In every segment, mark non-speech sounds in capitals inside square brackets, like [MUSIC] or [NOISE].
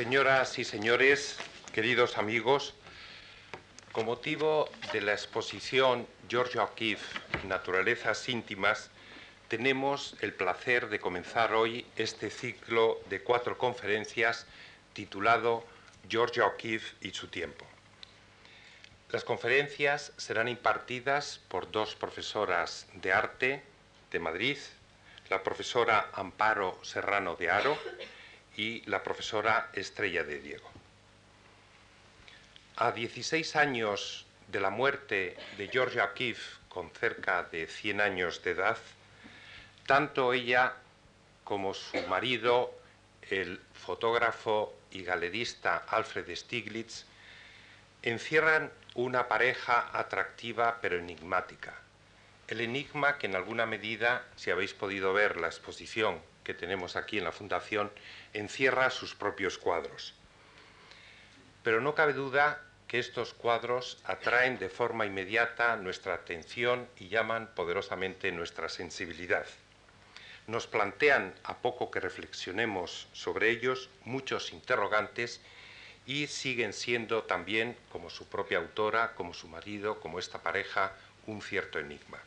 Señoras y señores, queridos amigos, con motivo de la exposición George O'Keeffe, Naturalezas íntimas, tenemos el placer de comenzar hoy este ciclo de cuatro conferencias titulado George O'Keeffe y su tiempo. Las conferencias serán impartidas por dos profesoras de arte de Madrid, la profesora Amparo Serrano de Aro y la profesora Estrella de Diego. A 16 años de la muerte de Georgia O'Keeffe, con cerca de 100 años de edad, tanto ella como su marido, el fotógrafo y galerista Alfred Stiglitz, encierran una pareja atractiva pero enigmática. El enigma que en alguna medida, si habéis podido ver la exposición que tenemos aquí en la Fundación, encierra sus propios cuadros. Pero no cabe duda que estos cuadros atraen de forma inmediata nuestra atención y llaman poderosamente nuestra sensibilidad. Nos plantean, a poco que reflexionemos sobre ellos, muchos interrogantes y siguen siendo también, como su propia autora, como su marido, como esta pareja, un cierto enigma.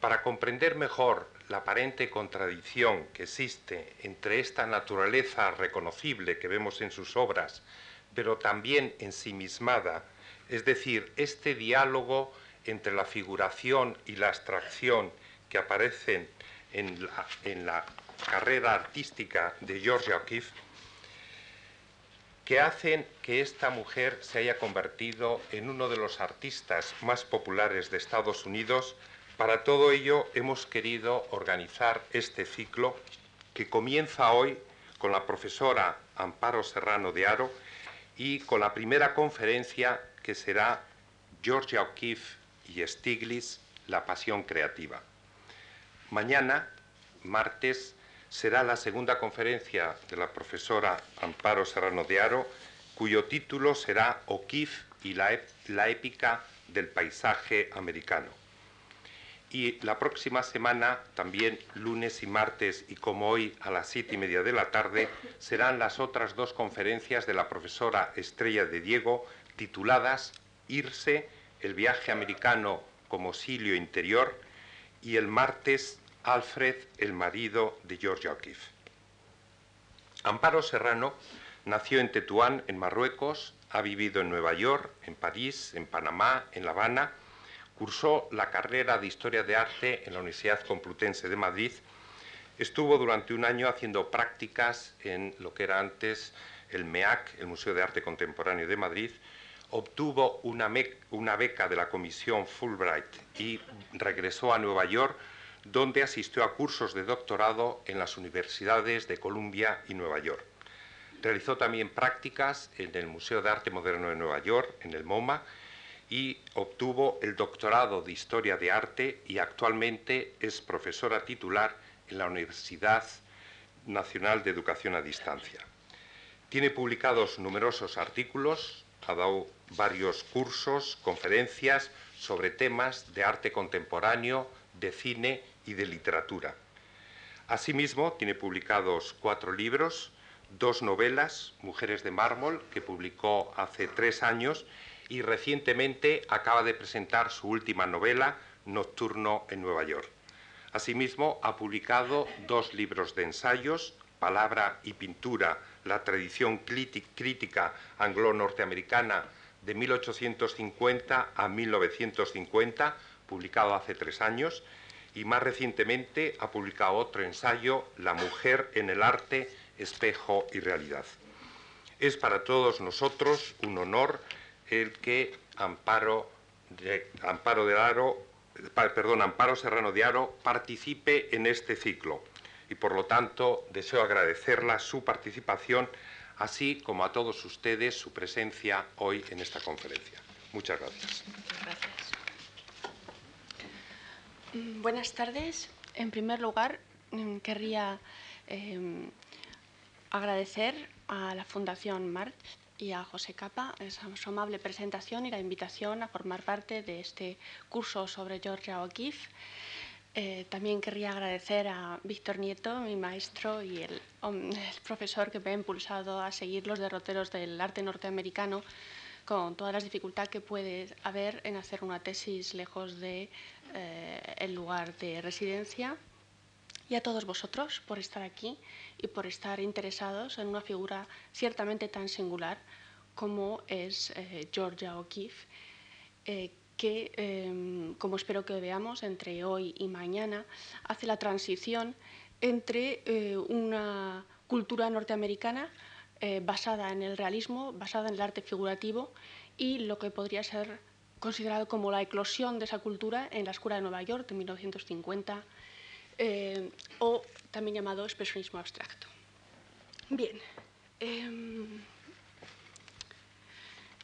Para comprender mejor la aparente contradicción que existe entre esta naturaleza reconocible que vemos en sus obras, pero también ensimismada, es decir, este diálogo entre la figuración y la abstracción que aparecen en la, carrera artística de Georgia O'Keeffe, que hacen que esta mujer se haya convertido en uno de los artistas más populares de Estados Unidos. Para todo ello hemos querido organizar este ciclo que comienza hoy con la profesora Amparo Serrano de Aro y con la primera conferencia que será Georgia O'Keeffe y Stiglitz, La Pasión Creativa. Mañana, martes, será la segunda conferencia de la profesora Amparo Serrano de Aro, cuyo título será O'Keeffe y la, la épica del paisaje americano. Y la próxima semana, también lunes y martes, y como hoy a las siete y media de la tarde, serán las otras dos conferencias de la profesora Estrella de Diego, tituladas Irse, el viaje americano como silio interior, y el martes Alfred, el marido de George O'Keeffe. Amparo Serrano nació en Tetuán, en Marruecos, ha vivido en Nueva York, en París, en Panamá, en La Habana, cursó la carrera de Historia de Arte en la Universidad Complutense de Madrid, estuvo durante un año haciendo prácticas en lo que era antes el MEAC, el Museo de Arte Contemporáneo de Madrid, obtuvo una, una beca de la Comisión Fulbright y regresó a Nueva York donde asistió a cursos de doctorado en las universidades de Columbia y Nueva York. Realizó también prácticas en el Museo de Arte Moderno de Nueva York, en el MoMA, y obtuvo el doctorado de Historia de Arte y actualmente es profesora titular en la Universidad Nacional de Educación a Distancia. Tiene publicados numerosos artículos, ha dado varios cursos, conferencias sobre temas de arte contemporáneo, de cine y de literatura. Asimismo, tiene publicados cuatro libros, dos novelas, Mujeres de Mármol, que publicó hace tres años, y recientemente acaba de presentar su última novela, Nocturno en Nueva York. Asimismo, ha publicado dos libros de ensayos, Palabra y Pintura, la tradición crítica anglo-norteamericana de 1850 a 1950, publicado hace tres años, y más recientemente ha publicado otro ensayo, La mujer en el arte, espejo y realidad. Es para todos nosotros un honor el que Amparo, Amparo de Aro, perdón, Amparo Serrano de Aro participe en este ciclo y por lo tanto deseo agradecerla su participación, así como a todos ustedes su presencia hoy en esta conferencia. Muchas gracias. Mm, buenas tardes. En primer lugar, mm, querría em, agradecer a la Fundación MART y a José Capa su amable presentación y la invitación a formar parte de este curso sobre Georgia O'Keeffe. Eh, también querría agradecer a Víctor Nieto, mi maestro y el, el, profesor que me ha impulsado a seguir los derroteros del arte norteamericano con todas las dificultades que puede haber en hacer una tesis lejos de eh, el lugar de residencia y a todos vosotros por estar aquí y por estar interesados en una figura ciertamente tan singular como es eh, Georgia O'Keeffe, eh, que, em, como espero que veamos entre hoy y mañana, hace la transición entre eh, una cultura norteamericana basada en el realismo, basada en el arte figurativo y lo que podría ser considerado como la eclosión de esa cultura en la Escuela de Nueva York de 1950 eh, o también llamado expresionismo abstracto. Bien, eh,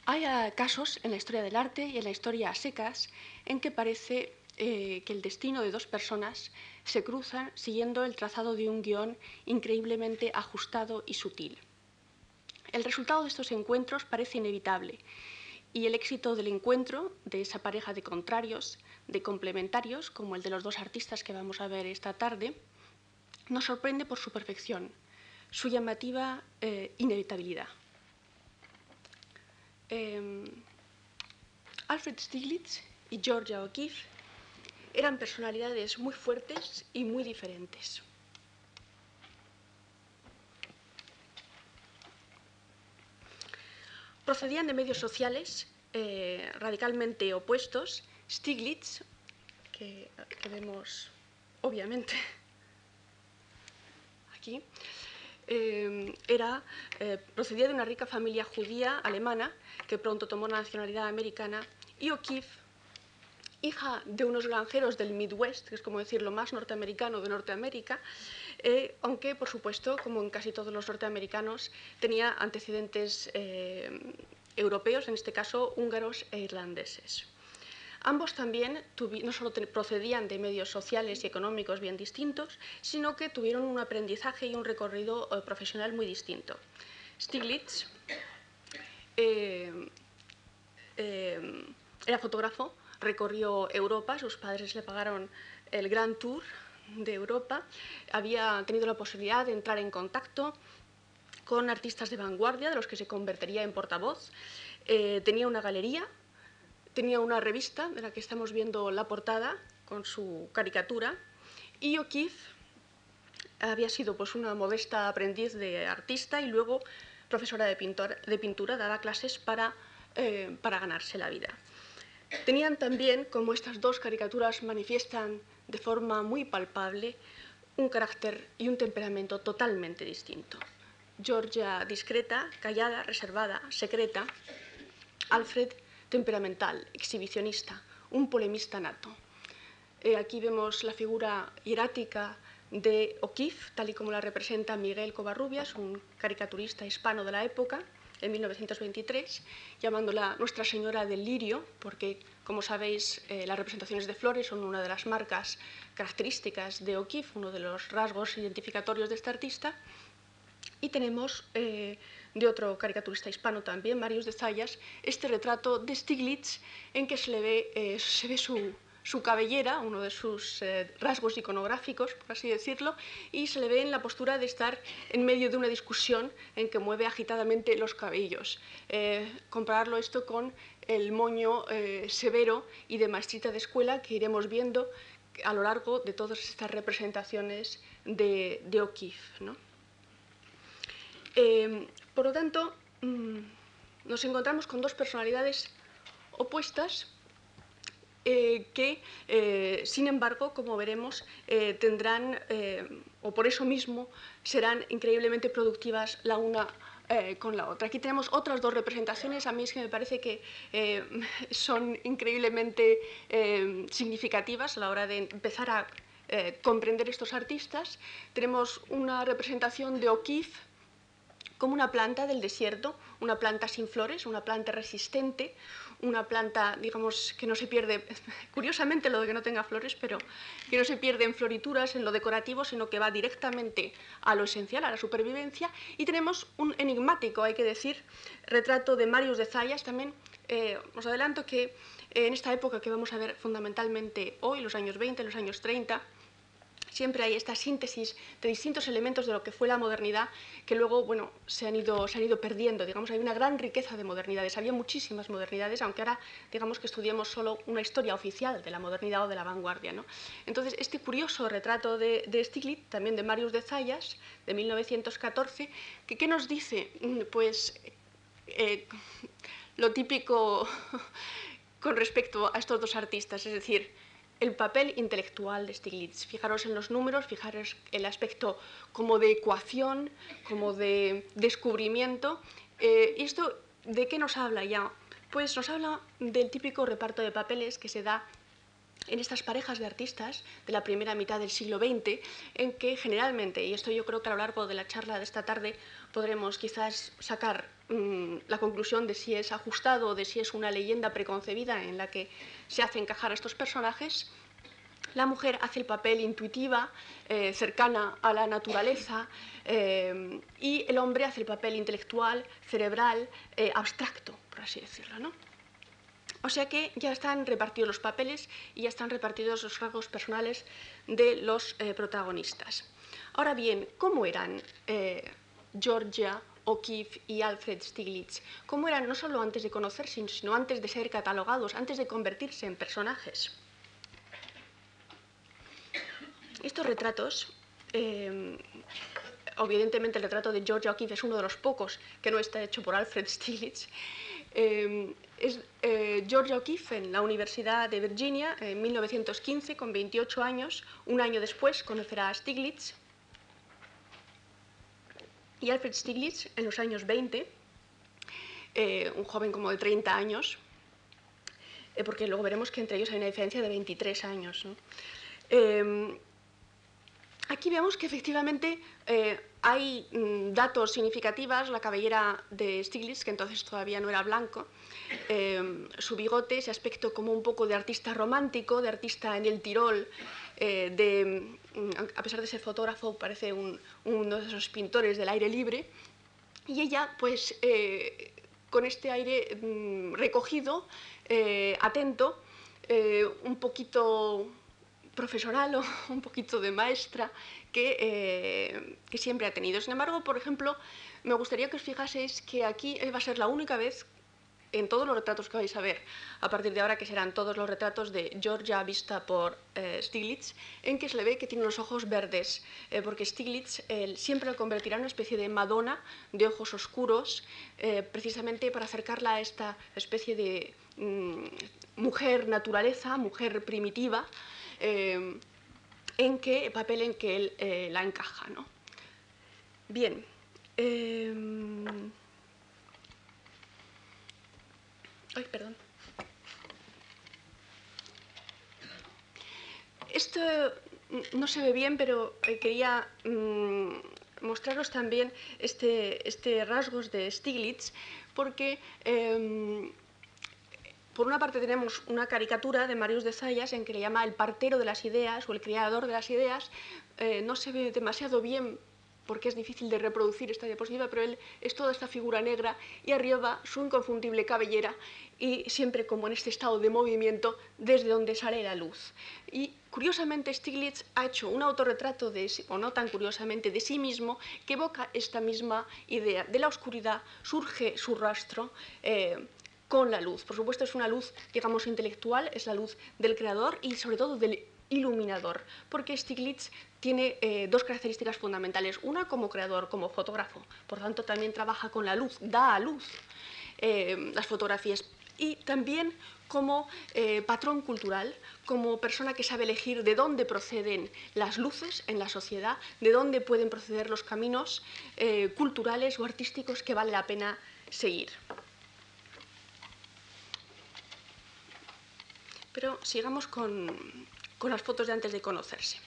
hay casos en la historia del arte y en la historia a secas en que parece eh, que el destino de dos personas se cruzan siguiendo el trazado de un guion increíblemente ajustado y sutil. El resultado de estos encuentros parece inevitable y el éxito del encuentro de esa pareja de contrarios, de complementarios, como el de los dos artistas que vamos a ver esta tarde, nos sorprende por su perfección, su llamativa eh, inevitabilidad. Eh, Alfred Stieglitz y Georgia O'Keeffe eran personalidades muy fuertes y muy diferentes. procedían de medios sociales eh, radicalmente opuestos. Stiglitz, que, vemos obviamente aquí, eh, era, eh, procedía de una rica familia judía alemana que pronto tomó la nacionalidad americana y O'Keeffe hija de unos granjeros del Midwest, que es como decir lo más norteamericano de Norteamérica, eh, aunque por supuesto, como en casi todos los norteamericanos, tenía antecedentes europeos, en este caso húngaros e irlandeses. Ambos también no solo procedían de medios sociales y económicos bien distintos, sino que tuvieron un aprendizaje y un recorrido eh, profesional muy distinto. Stiglitz era fotógrafo, recorrió Europa, sus padres le pagaron el Gran Tour de Europa, había tenido la posibilidad de entrar en contacto con artistas de vanguardia, de los que se convertiría en portavoz, eh, tenía una galería, tenía una revista de la que estamos viendo la portada con su caricatura, y O'Keeffe había sido pues, una modesta aprendiz de artista y luego profesora de, de pintura, daba clases para, eh, para ganarse la vida. Tenían también, como estas dos caricaturas manifiestan de forma muy palpable, un carácter y un temperamento totalmente distinto. Georgia discreta, callada, reservada, secreta. Alfred temperamental, exhibicionista, un polemista nato. Eh, aquí vemos la figura hierática de O'Keeffe, tal y como la representa Miguel Covarrubias, un caricaturista hispano de la época, en 1923, llamándola Nuestra Señora del Lirio, porque, como sabéis, eh, las representaciones de flores son una de las marcas características de O'Keeffe, uno de los rasgos identificatorios de este artista. Y tenemos eh, de otro caricaturista hispano también, Marius de Zayas, este retrato de Stiglitz en que se le ve, eh, se ve su, su cabellera, uno de sus eh, rasgos iconográficos, por así decirlo, y se le ve en la postura de estar en medio de una discusión en que mueve agitadamente los cabellos. Eh, compararlo esto con el moño severo y de maestrita de escuela que iremos viendo a lo largo de todas estas representaciones de, O'Keeffe. Por lo tanto, mm, nos encontramos con dos personalidades opuestas eh, que, eh, sin embargo, como veremos, eh, tendrán, o por eso mismo, serán increíblemente productivas la una con la otra. Aquí tenemos otras dos representaciones, a mí es que me parece que [LAUGHS] son increíblemente significativas a la hora de empezar a comprender estos artistas. Tenemos una representación de O'Keeffe como una planta del desierto, una planta sin flores, una planta resistente, una planta, digamos, que no se pierde, [LAUGHS] curiosamente lo de que no tenga flores, pero que no se pierde en florituras, en lo decorativo, sino que va directamente a lo esencial, a la supervivencia. Y tenemos un enigmático, hay que decir, retrato de Marius de Zayas también. Eh, os adelanto que en esta época que vamos a ver fundamentalmente hoy, los años 20, los años 30, siempre hay esta síntesis de distintos elementos de lo que fue la modernidad que luego bueno, se, han ido, se han ido perdiendo. Digamos, hay una gran riqueza de modernidades, había muchísimas modernidades, aunque ahora digamos que estudiemos solo una historia oficial de la modernidad o de la vanguardia. ¿no? Entonces, este curioso retrato de, de, Stiglitz, también de Marius de Zayas, de 1914, que, ¿qué nos dice? Mm, pues eh, lo típico [LAUGHS] con respecto a estos dos artistas, es decir, el papel intelectual de Stiglitz. Fijaros en los números, fijaros el aspecto como de ecuación, como de descubrimiento. Eh, ¿Y esto de qué nos habla ya? Pues nos habla del típico reparto de papeles que se da en estas parejas de artistas de la primera mitad del siglo XX, en que generalmente, y esto yo creo que a lo largo de la charla de esta tarde podremos quizás sacar la conclusión de si es ajustado o de si es una leyenda preconcebida en la que se hace encajar a estos personajes, la mujer hace el papel intuitiva, eh, cercana a la naturaleza, eh, y el hombre hace el papel intelectual, cerebral, eh, abstracto, por así decirlo. ¿no? O sea que ya están repartidos los papeles y ya están repartidos los rasgos personales de los protagonistas. Ahora bien, ¿cómo eran Georgia, O'Keeffe y Alfred Stiglitz? ¿Cómo eran no solo antes de conocerse, sino antes de ser catalogados, antes de convertirse en personajes? Estos retratos, eh, evidentemente el retrato de Georgia O'Keeffe es uno de los pocos que no está hecho por Alfred Stiglitz, eh, es eh, Georgia O'Keeffe en la Universidad de Virginia en 1915, con 28 años. Un año después conocerá a Stiglitz. Y Alfred Stiglitz en los años 20, eh, un joven como de 30 años, eh, porque luego veremos que entre ellos hay una diferencia de 23 años. Eh, aquí vemos que efectivamente eh, hay mm, datos significativos, la cabellera de Stiglitz, que entonces todavía no era blanco, eh, su bigote, ese aspecto como un poco de artista romántico, de artista en el Tirol, de, a pesar de ser fotógrafo, parece un, uno de esos pintores del aire libre, y ella, pues, eh, con este aire mm, recogido, eh, atento, eh, un poquito profesional o [LAUGHS] un poquito de maestra que, que, siempre ha tenido. Sin embargo, por ejemplo, me gustaría que os fijaseis que aquí va a ser la única vez en todos los retratos que vais a ver a partir de ahora, que serán todos los retratos de Georgia vista por eh, Stiglitz, en que se le ve que tiene los ojos verdes, eh, porque Stiglitz siempre lo convertirá en una especie de Madonna de ojos oscuros, eh, precisamente para acercarla a esta especie de mm, mujer naturaleza, mujer primitiva, eh, en que papel en que él la encaja. ¿no? Bien. Eh, ay, perdón. Esto no se ve bien, pero eh, quería mmm, mostraros también este, este, rasgos de Stiglitz, porque eh, por una parte tenemos una caricatura de Marius de Zayas en que le llama el partero de las ideas o el creador de las ideas. Eh, no se ve demasiado bien porque es difícil de reproducir esta diapositiva, pero él es toda esta figura negra y arriba su inconfundible cabellera y siempre como en este estado de movimiento desde donde sale la luz. Y curiosamente Stiglitz ha hecho un autorretrato, de, o no tan curiosamente, de sí mismo que evoca esta misma idea. De la oscuridad surge su rastro. Eh, con la luz. Por supuesto, es una luz, digamos, intelectual, es la luz del creador y sobre todo del iluminador, porque Stiglitz tiene eh, dos características fundamentales. Una como creador, como fotógrafo, por tanto también trabaja con la luz, da a luz eh, las fotografías. Y también como eh, patrón cultural, como persona que sabe elegir de dónde proceden las luces en la sociedad, de dónde pueden proceder los caminos culturales o artísticos que vale la pena seguir. Pero sigamos con, con las fotos de antes de conocerse.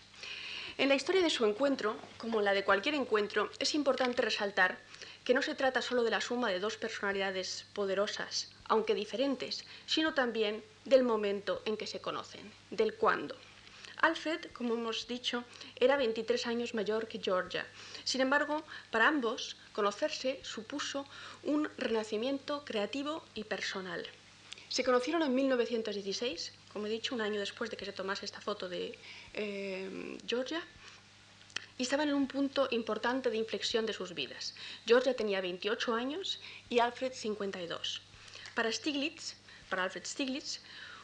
En la historia de su encuentro, como en la de cualquier encuentro, es importante resaltar que no se trata solo de la suma de dos personalidades poderosas, aunque diferentes, sino también del momento en que se conocen, del cuándo. Alfred, como hemos dicho, era 23 años mayor que Georgia. Sin embargo, para ambos, conocerse supuso un renacimiento creativo y personal. Se conocieron en 1916, como he dicho, un año después de que se tomase esta foto de eh, Georgia, y estaban en un punto importante de inflexión de sus vidas. Georgia tenía 28 años y Alfred 52. Para Stiglitz, para Alfred Stiglitz,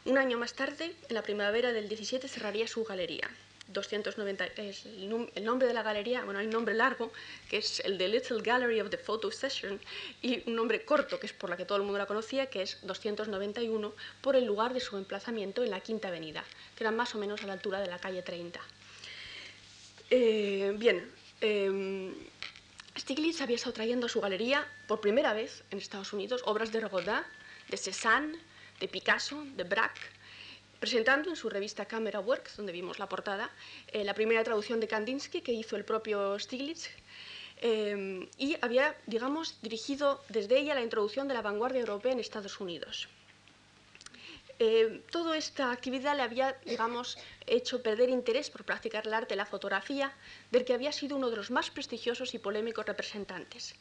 un año más tarde, en la primavera del 17, cerraría su galería. 290 es el, nombre de la galería, bueno, hay un nombre largo, que es el de Little Gallery of the Photo Session, y un nombre corto, que es por la que todo el mundo la conocía, que es 291, por el lugar de su emplazamiento en la Quinta Avenida, que era más o menos a la altura de la calle 30. Eh, bien, eh, Stiglitz había estado trayendo a su galería por primera vez en Estados Unidos obras de Rodin, de Cézanne, de Picasso, de Braque, presentando en su revista Camera Works, donde vimos la portada, eh, la primera traducción de Kandinsky que hizo el propio Stiglitz, eh, y había, digamos, dirigido desde ella la introducción de la vanguardia europea en Estados Unidos. Eh, toda esta actividad le había, digamos, hecho perder interés por practicar el arte de la fotografía, del que había sido uno de los más prestigiosos y polémicos representantes.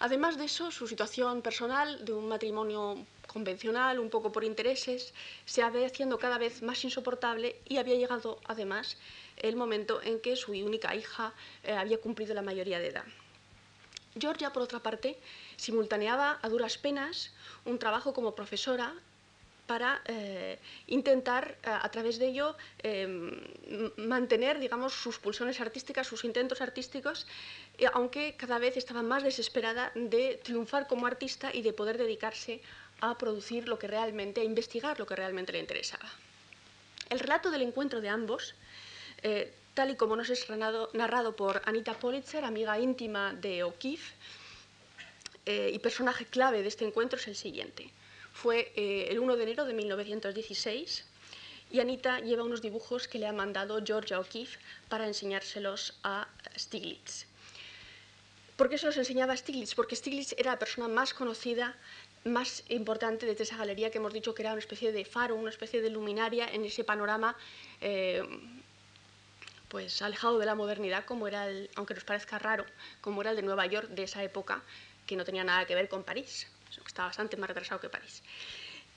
Además de eso, su situación personal, de un matrimonio convencional, un poco por intereses, se había haciendo cada vez más insoportable y había llegado, además, el momento en que su única hija eh, había cumplido la mayoría de edad. Georgia, por otra parte, simultaneaba a duras penas un trabajo como profesora para eh, intentar, a, a, través de ello, eh, mantener, digamos, sus pulsiones artísticas, sus intentos artísticos, eh, aunque cada vez estaba más desesperada de triunfar como artista y de poder dedicarse a producir lo que realmente, a investigar lo que realmente le interesaba. El relato del encuentro de ambos, eh, tal y como nos es narrado, por Anita Politzer, amiga íntima de O'Keeffe, eh, y personaje clave de este encuentro, es el siguiente fue eh, el 1 de enero de 1916 y Anita lleva unos dibujos que le ha mandado Georgia O'Keeffe para enseñárselos a Stiglitz. ¿Por qué se los enseñaba a Stiglitz? Porque Stiglitz era la persona más conocida, más importante de esa galería que hemos dicho que era una especie de faro, una especie de luminaria en ese panorama eh, pues alejado de la modernidad, como era el, aunque nos parezca raro, como era el de Nueva York de esa época, que no tenía nada que ver con París que está bastante más retrasado que París.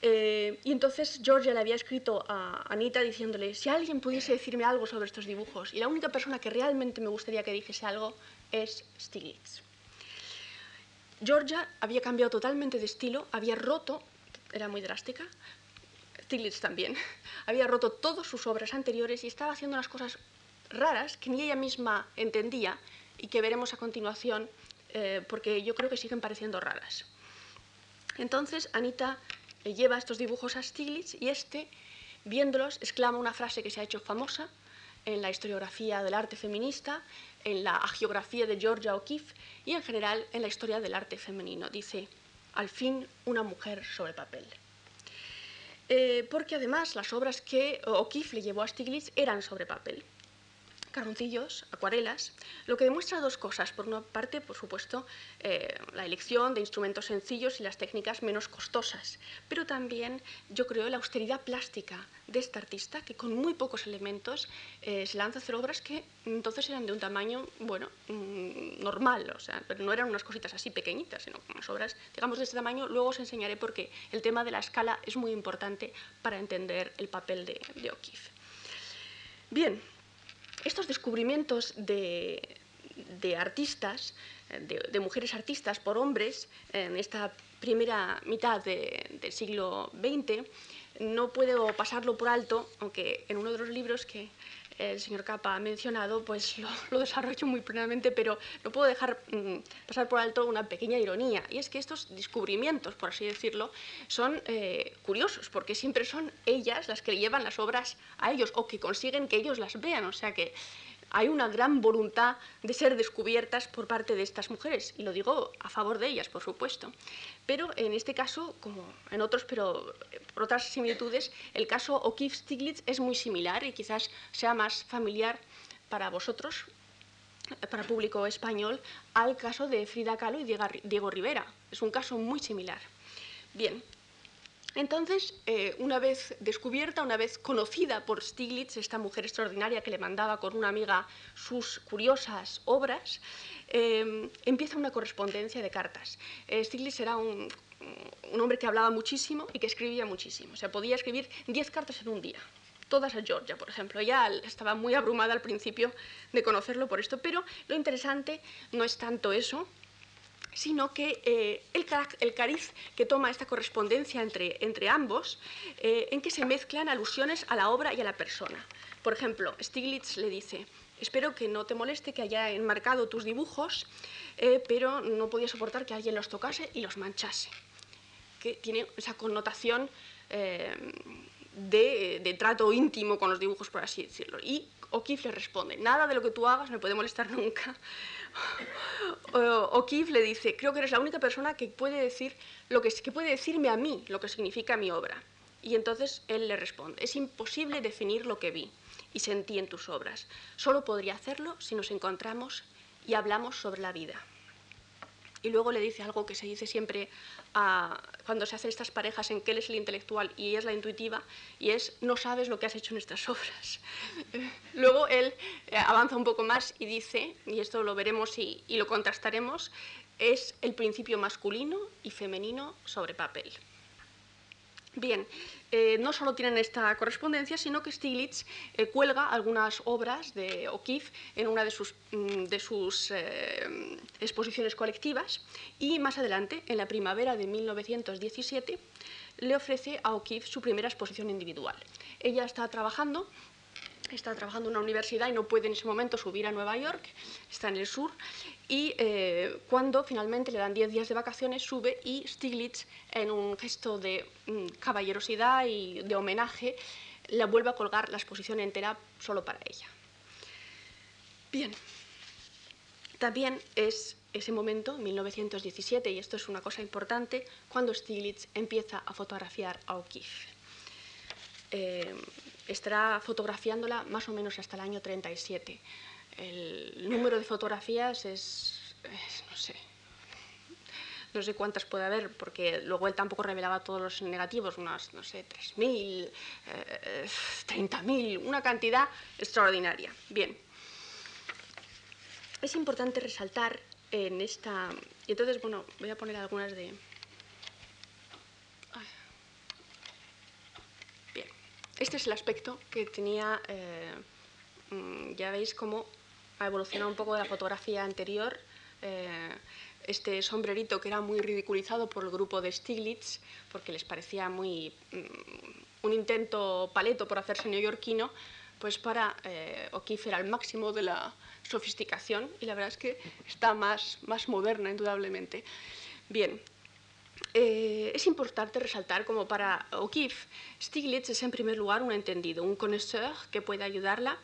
Eh, y entonces Georgia le había escrito a Anita diciéndole, si alguien pudiese decirme algo sobre estos dibujos, y la única persona que realmente me gustaría que dijese algo es Stiglitz. Georgia había cambiado totalmente de estilo, había roto, era muy drástica, Stiglitz también, [LAUGHS] había roto todas sus obras anteriores y estaba haciendo unas cosas raras que ni ella misma entendía y que veremos a continuación eh, porque yo creo que siguen pareciendo raras. Entonces Anita eh, lleva estos dibujos a Stiglitz y este, viéndolos, exclama una frase que se ha hecho famosa en la historiografía del arte feminista, en la agiografía de Georgia O'Keeffe y en general en la historia del arte femenino. Dice, al fin una mujer sobre papel. Eh, porque además las obras que O'Keeffe le llevó a Stiglitz eran sobre papel carboncillos, acuarelas, lo que demuestra dos cosas. Por una parte, por supuesto, eh, la elección de instrumentos sencillos y las técnicas menos costosas, pero también, yo creo, la austeridad plástica de esta artista, que con muy pocos elementos eh, se lanza a hacer obras que entonces eran de un tamaño, bueno, mm, normal, o sea, pero no eran unas cositas así pequeñitas, sino unas obras, digamos, de este tamaño. Luego os enseñaré por qué el tema de la escala es muy importante para entender el papel de, de O'Keeffe. Bien, estos descubrimientos de, artistas, de, mujeres artistas por hombres en esta primera mitad de, del siglo XX, no puedo pasarlo por alto, aunque en uno de los libros que el señor Capa ha mencionado, pues lo, [LAUGHS] lo desarrollo muy plenamente, pero no puedo dejar mmm, pasar por alto una pequeña ironía, y es que estos descubrimientos, por así decirlo, son eh, curiosos, porque siempre son ellas las que llevan las obras a ellos, o que consiguen que ellos las vean, o sea que hay una gran voluntad de ser descubiertas por parte de estas mujeres, y lo digo a favor de ellas, por supuesto. Pero en este caso, como en otros, pero por otras similitudes, el caso O'Keeffe-Stiglitz es muy similar y quizás sea más familiar para vosotros, para el público español, al caso de Frida Kahlo y Diego Rivera. Es un caso muy similar. Bien, entonces, eh, una vez descubierta, una vez conocida por Stiglitz, esta mujer extraordinaria que le mandaba con una amiga sus curiosas obras, eh, empieza una correspondencia de cartas. Stiglitz era un, un hombre que hablaba muchísimo y que escribía muchísimo. O sea, podía escribir 10 cartas en un día todas a Georgia, por ejemplo. Ya estaba muy abrumada al principio de conocerlo por esto, pero lo interesante no es tanto eso, sino que eh, el, cariz que toma esta correspondencia entre, entre ambos, eh, en que se mezclan alusiones a la obra y a la persona. Por ejemplo, Stiglitz le dice, espero que no te moleste que haya enmarcado tus dibujos, eh, pero no podía soportar que alguien los tocase y los manchase, que tiene esa connotación de, trato íntimo con los dibujos, por así decirlo. Y O'Keeffe le responde, nada de lo que tú hagas me puede molestar nunca. [LAUGHS] O'Keeffe le dice, creo que eres la única persona que puede, decir lo que, que puede decirme a mí lo que significa mi obra. Y entonces él le responde, es imposible definir lo que vi y sentí en tus obras. Solo podría hacerlo si nos encontramos y hablamos sobre la vida y luego le dice algo que se dice siempre cuando se hacen estas parejas en que él es el intelectual y ella es la intuitiva, y es no sabes lo que has hecho en estas obras. [LAUGHS] luego él eh, avanza un poco más y dice, y esto lo veremos y lo contrastaremos, es el principio masculino y femenino sobre papel. Bien, eh, no solo tienen esta correspondencia, sino que Stiglitz eh, cuelga algunas obras de O'Keeffe en una de sus, mm, de sus eh, exposiciones colectivas y más adelante, en la primavera de 1917, le ofrece a O'Keeffe su primera exposición individual. Ella está trabajando está trabajando en una universidad y no puede en ese momento subir a Nueva York, está en el sur, y eh, cuando finalmente le dan 10 días de vacaciones, sube y Stiglitz, en un gesto de mm, caballerosidad y de homenaje, la vuelve a colgar la exposición entera solo para ella. Bien, también es ese momento, 1917, y esto es una cosa importante, cuando Stiglitz empieza a fotografiar a O'Keeffe. Eh, estará fotografiándola más o menos hasta el año 37 el número de fotografías es, no sé, no sé cuántas puede haber, porque luego él tampoco revelaba todos los negativos, unas, no sé, 3.000, 30.000, eh, una cantidad extraordinaria. Bien. Es importante resaltar en esta... Y entonces, bueno, voy a poner algunas de... Bien. Este es el aspecto que tenía... Eh, mm, ya veis cómo ha evolucionado un poco de la fotografía anterior. Eh, este sombrerito que era muy ridiculizado por el grupo de Stiglitz, porque les parecía muy mm, un intento paleto por hacerse neoyorquino, pues para eh, O'Keeffe era el máximo de la sofisticación y la verdad es que está más, más moderna, indudablemente. Bien, eh, es importante resaltar como para O'Keeffe, Stiglitz es en primer lugar un entendido, un connoisseur que puede ayudarla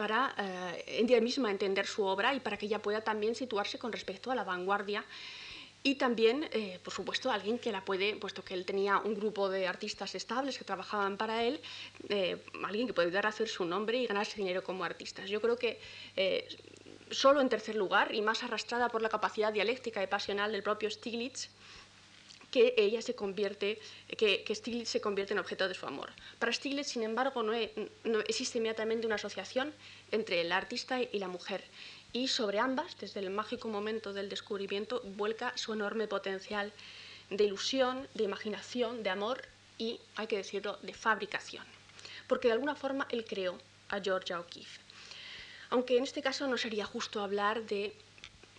para eh, ella misma entender su obra y para que ella pueda también situarse con respecto a la vanguardia y también, eh, por supuesto, alguien que la puede, puesto que él tenía un grupo de artistas estables que trabajaban para él, eh, alguien que puede ayudar a hacer su nombre y ganarse dinero como artistas. Yo creo que solo en tercer lugar, y más arrastrada por la capacidad dialéctica y pasional del propio Stiglitz, que ella se convierte, que, Stiglitz se convierte en objeto de su amor. Para Stiglitz, sin embargo, no, existe inmediatamente una asociación entre el artista y la mujer. Y sobre ambas, desde el mágico momento del descubrimiento, vuelca su enorme potencial de ilusión, de imaginación, de amor y, hay que decirlo, de fabricación. Porque de alguna forma él creó a Georgia O'Keeffe. Aunque en este caso no sería justo hablar de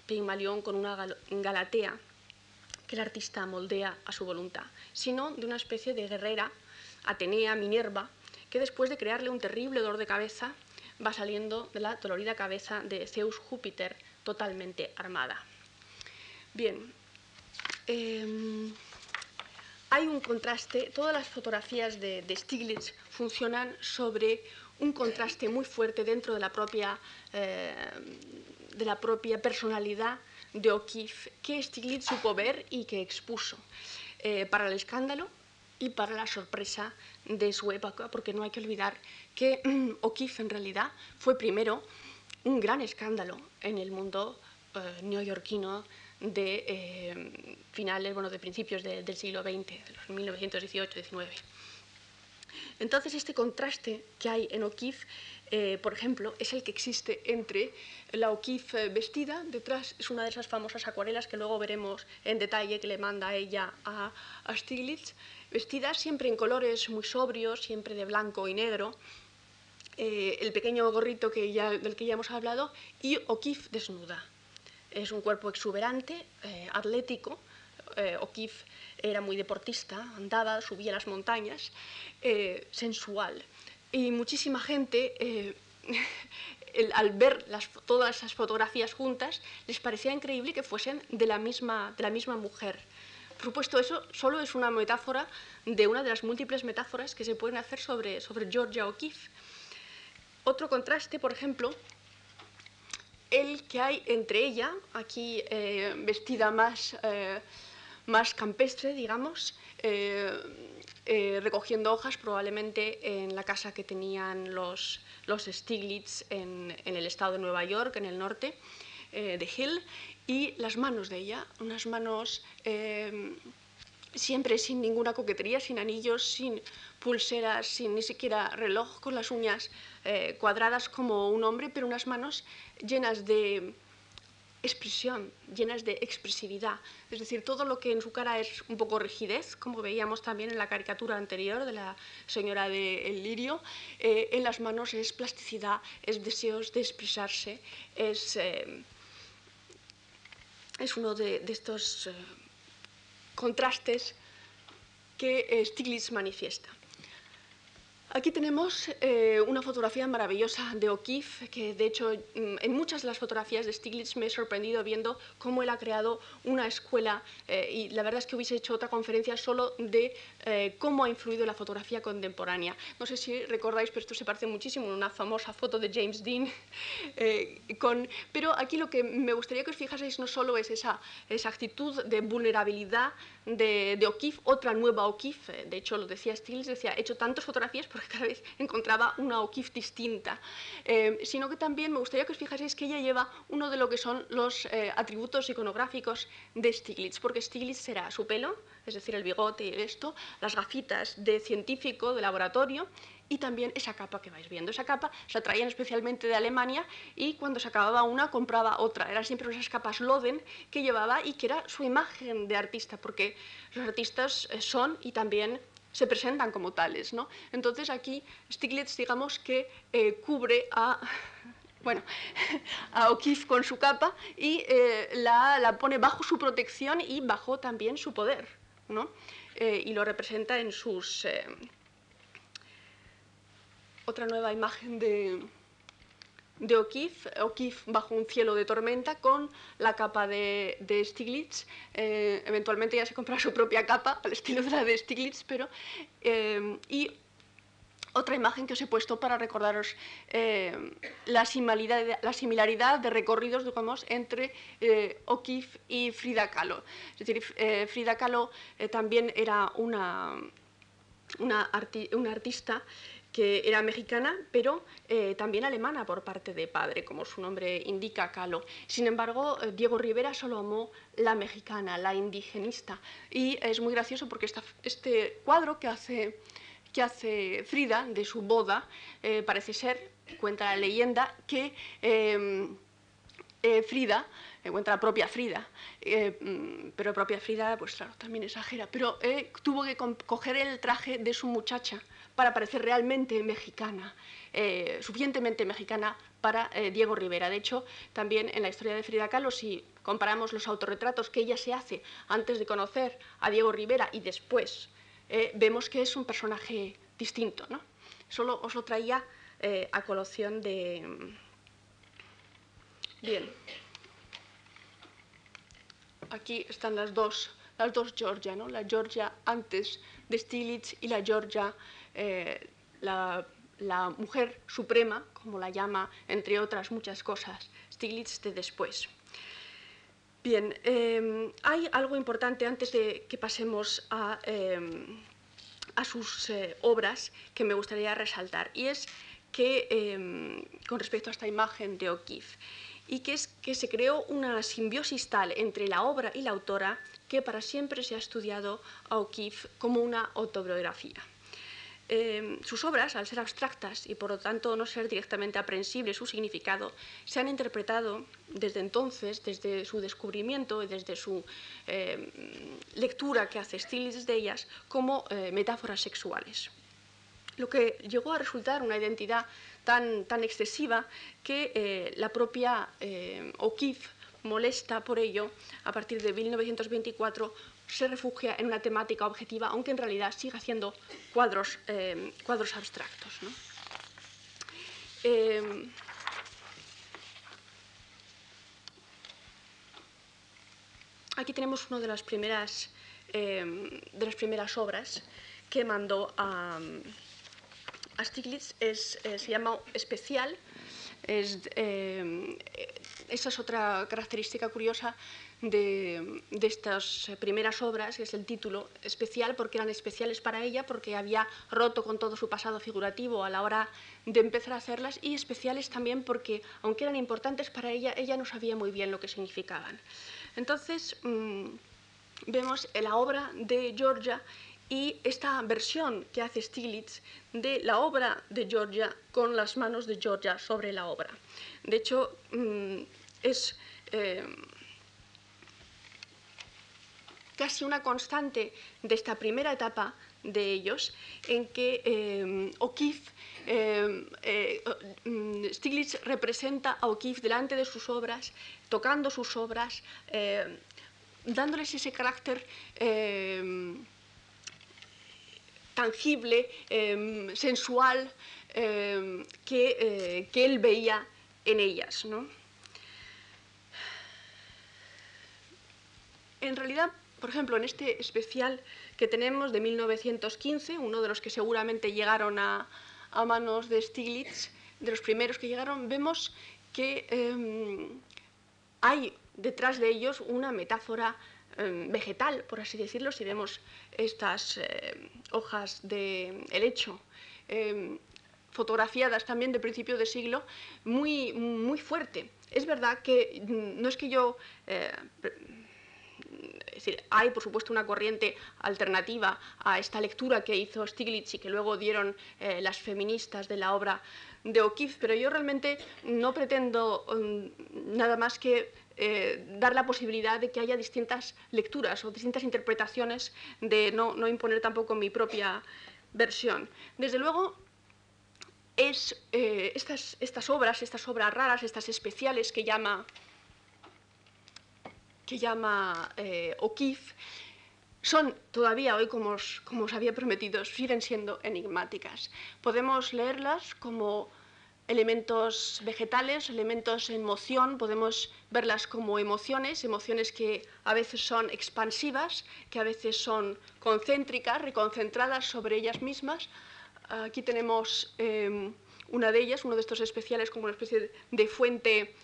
Pigmalión con una Galatea, que el artista moldea a su voluntad, sino de una especie de guerrera, Atenea, Minerva, que después de crearle un terrible dolor de cabeza, va saliendo de la dolorida cabeza de Zeus Júpiter totalmente armada. Bien, em, hay un contraste, todas las fotografías de, Stiglitz funcionan sobre un contraste muy fuerte dentro de la propia, eh, de la propia personalidad de O'Keeffe que Stiglitz supo ver y que expuso eh, para el escándalo y para la sorpresa de su época, porque no hay que olvidar que O'Keeffe en realidad fue primero un gran escándalo en el mundo eh, neoyorquino de eh, finales, bueno, de principios del siglo XX, de los 1918-19. Entonces, este contraste que hay en O'Keeffe, eh, por ejemplo, es el que existe entre la O'Keeffe vestida, detrás es una de esas famosas acuarelas que luego veremos en detalle que le manda ella a, Stiglitz, vestida siempre en colores muy sobrios, siempre de blanco y negro, eh, el pequeño gorrito del que ya hemos hablado, y O'Keeffe desnuda. Es un cuerpo exuberante, eh, atlético, O'Keeffe era muy deportista, andaba, subía las montañas, eh, sensual. Y muchísima gente, eh, [LAUGHS] al ver todas esas fotografías juntas, les parecía increíble que fuesen de la misma, de la misma mujer. Por supuesto, eso solo es una metáfora de una de las múltiples metáforas que se pueden hacer sobre, sobre Georgia O'Keeffe. Otro contraste, por ejemplo, el que hay entre ella, aquí eh, vestida más más campestre, digamos, eh, eh, recogiendo hojas probablemente en la casa que tenían los, los Stiglitz en, el estado de Nueva York, en el norte eh, de Hill, y las manos de ella, unas manos siempre sin ninguna coquetería, sin anillos, sin pulseras, sin ni siquiera reloj, con las uñas cuadradas como un hombre, pero unas manos llenas de expresión, llenas de expresividad. Es decir, todo lo que en su cara es un poco rigidez, como veíamos también en la caricatura anterior de la señora de Lirio, eh, en las manos es plasticidad, es deseos de expresarse, es, eh, es uno de, estos eh, contrastes que Stiglitz manifiesta. Aquí tenemos eh, una fotografía maravillosa de O'Keeffe, que de hecho mm, en muchas de las fotografías de Stiglitz me he sorprendido viendo cómo él ha creado una escuela eh, y la verdad es que hubiese hecho otra conferencia solo de eh, cómo ha influido la fotografía contemporánea. No sé si recordáis, pero esto se parece muchísimo a una famosa foto de James Dean. [LAUGHS] con, pero aquí lo que me gustaría que os fijaseis no solo es esa, esa actitud de vulnerabilidad de, de O'Keeffe, otra nueva O'Keeffe, de hecho lo decía Stiglitz, decía, he hecho tantas fotografías cada vez [LAUGHS] encontraba una O'Keeffe distinta, eh, sino que también me gustaría que os fijaseis que ella lleva uno de lo que son los eh, atributos iconográficos de Stiglitz, porque Stiglitz será su pelo, es decir, el bigote y esto, las gafitas de científico, de laboratorio, y también esa capa que vais viendo. Esa capa se traían especialmente de Alemania y cuando se acababa una compraba otra. Eran siempre esas capas Loden que llevaba y que era su imagen de artista, porque los artistas eh, son y también se presentan como tales. ¿no? Entonces aquí Stiglitz, digamos que eh, cubre a, [LAUGHS] bueno, [LAUGHS] a O'Keeffe con su capa y eh, la, pone bajo su protección y bajo también su poder. ¿no? Y lo representa en sus... otra nueva imagen de, de O'Keeffe, O'Keeffe bajo un cielo de tormenta con la capa de, Stiglitz. Eh, eventualmente ya se comprará su propia capa al estilo de la de Stiglitz, pero... Eh, y otra imagen que os he puesto para recordaros eh, la, similaridad, la, similaridad, de recorridos digamos, entre O'Keeffe y Frida Kahlo. Es decir, Frida Kahlo también era una, una artista que era mexicana, pero eh, también alemana por parte de padre, como su nombre indica, Calo. Sin embargo, eh, Diego Rivera solo amó la mexicana, la indigenista. Y es muy gracioso porque este cuadro que hace, que hace Frida de su boda eh, parece ser, cuenta la leyenda, que em, Frida cuenta la propia Frida, mm, pero propia Frida, pues claro, también exagera, pero tuvo que coger el traje de su muchacha para parecer realmente mexicana, eh, suficientemente mexicana para eh, Diego Rivera. De hecho, también en la historia de Frida Kahlo, si comparamos los autorretratos que ella se hace antes de conocer a Diego Rivera y después, eh, vemos que es un personaje distinto. ¿no? Solo os lo traía a colación de... Bien. Aquí están las dos, las dos Georgia, ¿no? la Georgia antes de Stiglitz y la Georgia eh, la, mujer suprema, como la llama, entre otras muchas cosas, Stiglitz de después. Bien, em, hay algo importante antes de que pasemos a, em, sus eh, obras que me gustaría resaltar, y es que, em, con respecto a esta imagen de O'Keeffe, y que es que se creó una simbiosis tal entre la obra y la autora que para siempre se ha estudiado a O'Keeffe como una autobiografía. Eh, sus obras, al ser abstractas y por lo tanto no ser directamente aprensible su significado, se han interpretado desde entonces, desde su descubrimiento y desde su eh, lectura que hace Stiglitz de ellas, como eh, metáforas sexuales. Lo que llegó a resultar una identidad tan, tan excesiva que la propia O'Keeffe molesta por ello a partir de 1924 se refugia en una temática objetiva, aunque en realidad sigue haciendo cuadros, eh, cuadros abstractos. Eh, aquí tenemos una de las primeras, eh, de las primeras obras que mandó a, a Stiglitz, es, se llama Especial. Es, esa es otra característica curiosa de, estas primeras obras, es el título especial, porque eran especiales para ella, porque había roto con todo su pasado figurativo a la hora de empezar a hacerlas, y especiales también porque, aunque eran importantes para ella, ella no sabía muy bien lo que significaban. Entonces, mm, vemos la obra de Georgia y esta versión que hace Stiglitz de la obra de Georgia con las manos de Georgia sobre la obra. De hecho, mm, es... Eh, casi una constante de esta primera etapa de ellos, en que eh, O'Keeffe, eh, eh, Stiglitz representa a O'Keeffe delante de sus obras, tocando sus obras, dándoles ese carácter tangible, sensual, que, que, él veía en ellas. En realidad, por ejemplo, en este especial que tenemos de 1915, uno de los que seguramente llegaron a, manos de Stiglitz, de los primeros que llegaron, vemos que em, hay detrás de ellos una metáfora em, vegetal, por así decirlo, si vemos estas em, hojas de helecho fotografiadas también de principio de siglo, muy, muy fuerte. Es verdad que mm, no es que yo eh, es decir, hay por supuesto una corriente alternativa a esta lectura que hizo Stiglitz y que luego dieron eh, las feministas de la obra de O'Keeffe, pero yo realmente no pretendo mm, nada más que eh, dar la posibilidad de que haya distintas lecturas o distintas interpretaciones, de no, imponer tampoco mi propia versión. Desde luego, es, eh, estas, estas obras, estas obras raras, estas especiales que llama que llama eh, O'Keeffe, son todavía hoy, como os, como os había prometido, siguen siendo enigmáticas. Podemos leerlas como elementos vegetales, elementos en moción, podemos verlas como emociones, emociones que a veces son expansivas, que a veces son concéntricas, reconcentradas sobre ellas mismas. Aquí tenemos eh, una de ellas, uno de estos especiales como una especie de fuente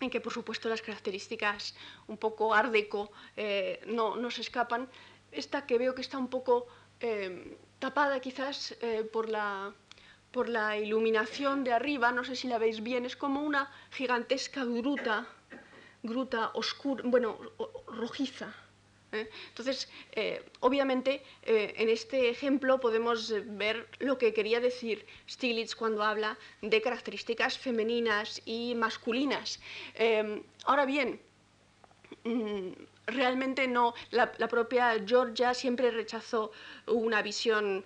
en que por supuesto las características un poco ardeco eh, no, no, se escapan. Esta que veo que está un poco eh, tapada quizás eh, por, la, por la iluminación de arriba, no sé si la veis bien, es como una gigantesca gruta, gruta oscura, bueno, rojiza, ¿eh? Entonces, eh, obviamente, eh, en este ejemplo podemos ver lo que quería decir Stiglitz cuando habla de características femeninas y masculinas. ahora bien, mm, realmente no, la, la, propia Georgia siempre rechazó una visión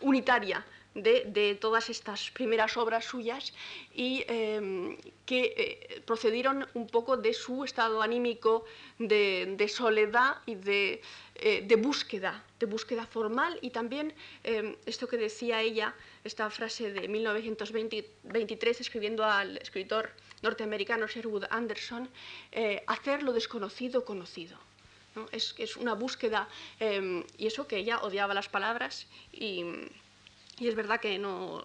unitaria de, todas estas primeras obras suyas y em, que eh, procedieron un poco de su estado anímico de, soledad y de, eh, de, búsqueda, de búsqueda formal y también em, esto que decía ella, esta frase de 1923 escribiendo al escritor norteamericano Sherwood Anderson, eh, hacer lo desconocido conocido. Es, es, una búsqueda, em, y eso que ella odiaba las palabras y y es verdad que no,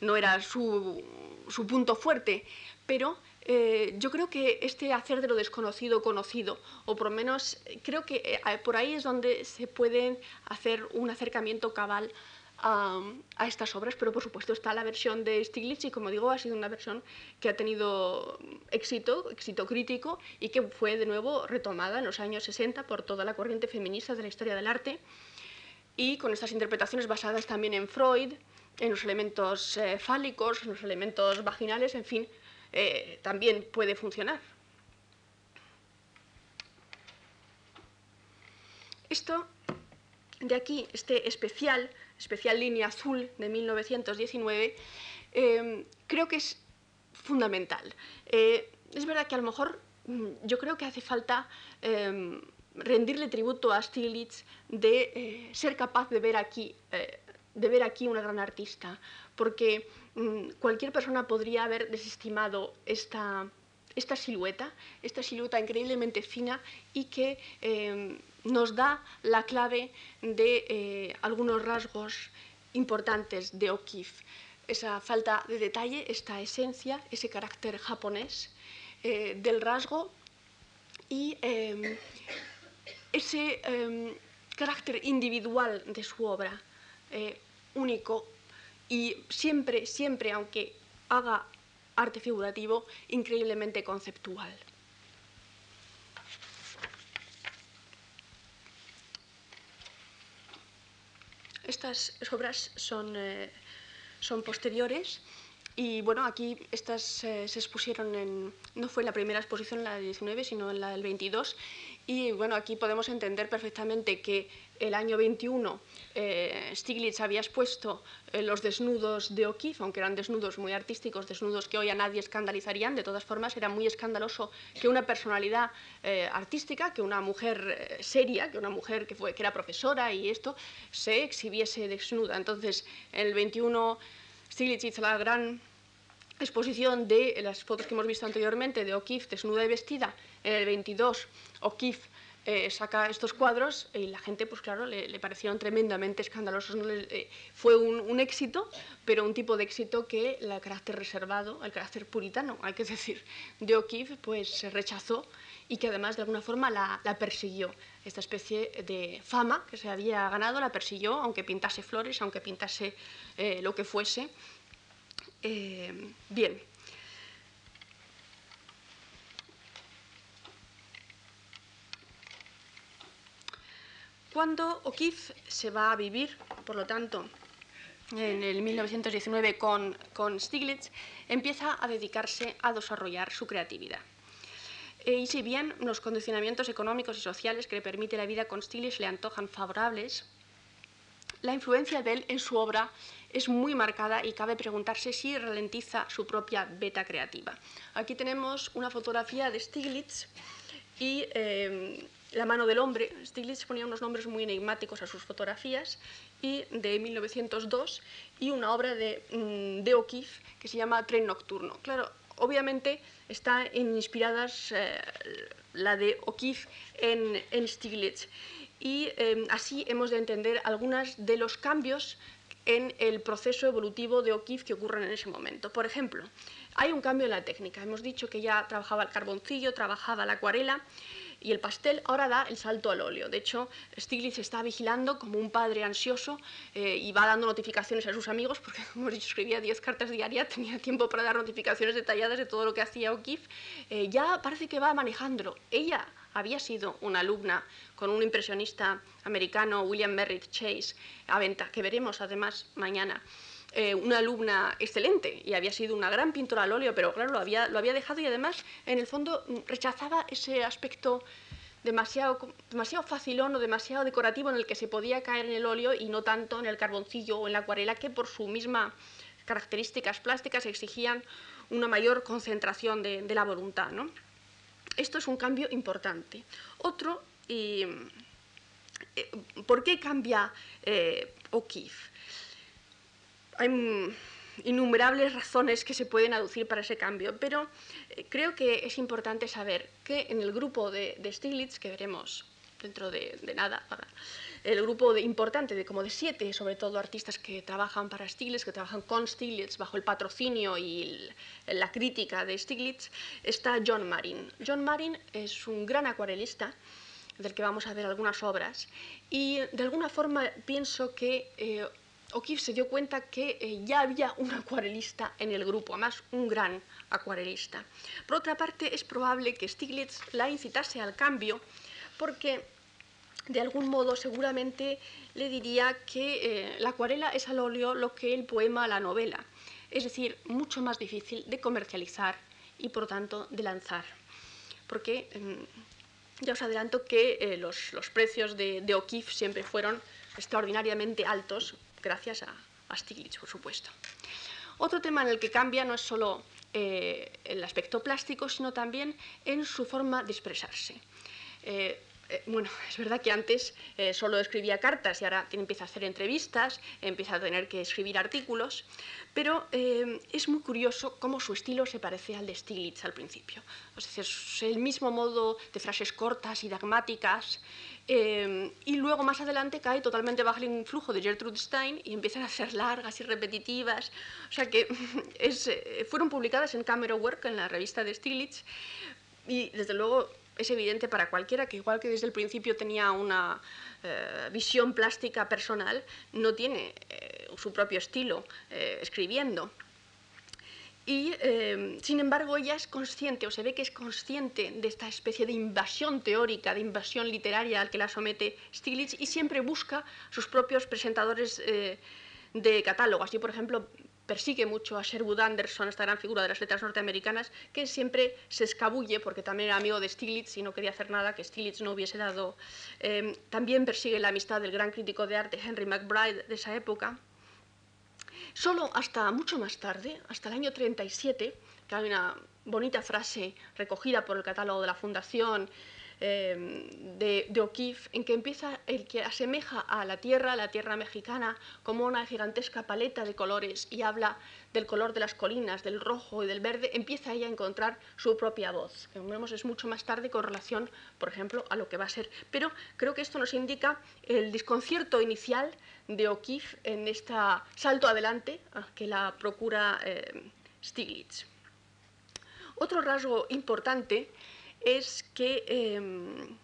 no, era su, su, punto fuerte, pero eh, yo creo que este hacer de lo desconocido conocido, o por lo menos creo que eh, por ahí es donde se puede hacer un acercamiento cabal a, a, estas obras, pero por supuesto está la versión de Stiglitz y como digo ha sido una versión que ha tenido éxito, éxito crítico y que fue de nuevo retomada en los años 60 por toda la corriente feminista de la historia del arte y con estas interpretaciones basadas también en Freud, en los elementos eh, fálicos, en los elementos vaginales, en fin, eh, también puede funcionar. Esto de aquí, este especial, especial línea azul de 1919, eh, creo que es fundamental. es verdad que a lo mejor mm, yo creo que hace falta rendirle tributo a Stiglitz de ser capaz de ver aquí de ver aquí una gran artista, porque mm, cualquier persona podría haber desestimado esta, esta silueta, esta silueta increíblemente fina y que em, nos da la clave de eh, algunos rasgos importantes de O'Keeffe. Esa falta de detalle, esta esencia, ese carácter japonés eh, del rasgo y em, ese em, carácter individual de su obra. Eh, único y siempre, siempre, aunque haga arte figurativo, increíblemente conceptual. Estas obras son, eh, son posteriores y bueno, aquí estas eh, se expusieron en, no fue la primera exposición la del 19, sino en la del 22 y bueno, aquí podemos entender perfectamente que el año 21 eh, Stiglitz había expuesto eh, los desnudos de O'Keeffe, aunque eran desnudos muy artísticos, desnudos que hoy a nadie escandalizarían, de todas formas era muy escandaloso que una personalidad eh, artística, que una mujer seria, que una mujer que, fue, que era profesora y esto, se exhibiese desnuda. Entonces, en el 21 Stiglitz hizo la gran exposición de las fotos que hemos visto anteriormente de O'Keeffe desnuda y vestida. En el 22 O'Keeffe eh, saca estos cuadros y la gente, pues claro, le, parecieron tremendamente escandalosos. Eh, fue un, éxito, pero un tipo de éxito que el carácter reservado, el carácter puritano, hay que decir, de O'Keeffe, pues se rechazó y que además de alguna forma la, persiguió. Esta especie de fama que se había ganado la persiguió, aunque pintase flores, aunque pintase eh, lo que fuese. Bien. Cuando O'Keeffe se va a vivir, por lo tanto, en el 1919 con, con Stiglitz, empieza a dedicarse a desarrollar su creatividad. Eh, y si bien los condicionamientos económicos y sociales que le permite la vida con Stiglitz le antojan favorables, la influencia de él en su obra es muy marcada y cabe preguntarse si ralentiza su propia beta creativa. Aquí tenemos una fotografía de Stiglitz y eh, la mano del hombre, Stiglitz ponía unos nombres muy enigmáticos a sus fotografías, y de 1902, y una obra de, mm, de O'Keeffe que se llama Tren Nocturno. Claro, obviamente están inspiradas eh, la de O'Keeffe en, en Stiglitz, y eh, así hemos de entender algunos de los cambios en el proceso evolutivo de O'Keeffe que ocurren en ese momento. Por ejemplo, hay un cambio en la técnica. Hemos dicho que ya trabajaba el carboncillo, trabajaba la acuarela, y el pastel ahora da el salto al óleo. De hecho, Stiglitz está vigilando como un padre ansioso eh, y va dando notificaciones a sus amigos, porque como hemos dicho, escribía 10 cartas diarias, tenía tiempo para dar notificaciones detalladas de todo lo que hacía O'Keeffe. Eh, ya parece que va manejándolo. Ella había sido una alumna con un impresionista americano, William Merritt Chase, a venta, que veremos además mañana. Eh, una alumna excelente y había sido una gran pintora al óleo, pero claro, lo había, lo había dejado y además, en el fondo, rechazaba ese aspecto demasiado, demasiado facilón o demasiado decorativo en el que se podía caer en el óleo y no tanto en el carboncillo o en la acuarela, que por sus mismas características plásticas exigían una mayor concentración de, la voluntad. ¿no? Esto es un cambio importante. Otro, y, eh, ¿por qué cambia eh, O'Keeffe? hay innumerables razones que se pueden aducir para ese cambio, pero eh, creo que es importante saber que en el grupo de, Stiglitz, que veremos dentro de, nada, el grupo de, importante de como de siete, sobre todo artistas que trabajan para Stiglitz, que trabajan con Stiglitz bajo el patrocinio y la crítica de Stiglitz, está John Marin. John Marin es un gran acuarelista del que vamos a ver algunas obras y de alguna forma pienso que eh, O'Keeffe se dio cuenta que eh, ya había un acuarelista en el grupo, además un gran acuarelista. Por otra parte, es probable que Stiglitz la incitase al cambio porque de algún modo seguramente le diría que la acuarela es al óleo lo que el poema a la novela, es decir, mucho más difícil de comercializar y por tanto de lanzar. Porque em, ya os adelanto que eh, los, precios de, O'Keeffe siempre fueron extraordinariamente altos, gracias a, Stiglitz, por supuesto. Otro tema en el que cambia no es solo eh, el aspecto plástico, sino también en su forma de expresarse. Eh, eh, bueno, [LAUGHS] es verdad que antes eh, solo escribía cartas y ahora empieza a hacer entrevistas, empieza a tener que escribir artículos, pero eh, es muy curioso cómo su estilo se parece al de Stiglitz al principio. Es el mismo modo de frases cortas y dogmáticas, y luego más adelante cae totalmente bajo el influjo de Gertrude Stein y empiezan a ser largas y repetitivas. O sea que [LAUGHS] fueron publicadas en Camera Work, en la revista de Stiglitz, y desde luego es evidente para cualquiera que igual que desde el principio tenía una eh, visión plástica personal, no tiene eh, su propio estilo eh, escribiendo. Y, sin embargo, ella es consciente, o se ve que es consciente de esta especie de invasión teórica, de invasión literaria al que la somete Stiglitz y siempre busca sus propios presentadores de catálogo. Así, por ejemplo, persigue mucho a Sherwood Anderson, esta gran figura de las letras norteamericanas, que siempre se escabulle, porque también era amigo de Stiglitz y no quería hacer nada que Stiglitz no hubiese dado. Eh, también persigue la amistad del gran crítico de arte Henry McBride de esa época. Solo hasta mucho más tarde, hasta el año 37, que hay una bonita frase recogida por el catálogo de la Fundación Em, de, O'Keeffe, en que empieza el que asemeja a la tierra, la tierra mexicana, como una gigantesca paleta de colores y habla del color de las colinas, del rojo y del verde, empieza ella a encontrar su propia voz, que vemos es mucho más tarde con relación, por ejemplo, a lo que va a ser. Pero creo que esto nos indica el desconcierto inicial de O'Keeffe en este salto adelante que la procura eh, Stiglitz. Otro rasgo importante es que eh,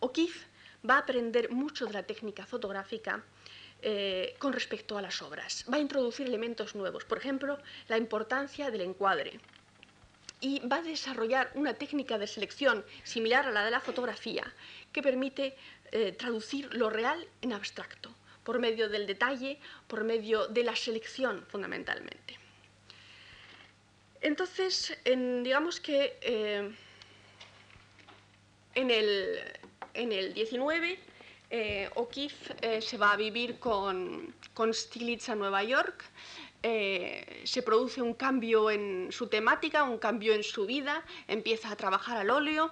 O'Keeffe va a aprender mucho de la técnica fotográfica eh, con respecto a las obras. Va a introducir elementos nuevos, por ejemplo, la importancia del encuadre. Y va a desarrollar una técnica de selección similar a la de la fotografía que permite eh, traducir lo real en abstracto, por medio del detalle, por medio de la selección fundamentalmente. Entonces, digamos que eh, en el, en el 19, eh, O'Keeffe eh, se va a vivir con, con Stiglitz a Nueva York. Eh, se produce un cambio en su temática, un cambio en su vida, empieza a trabajar al óleo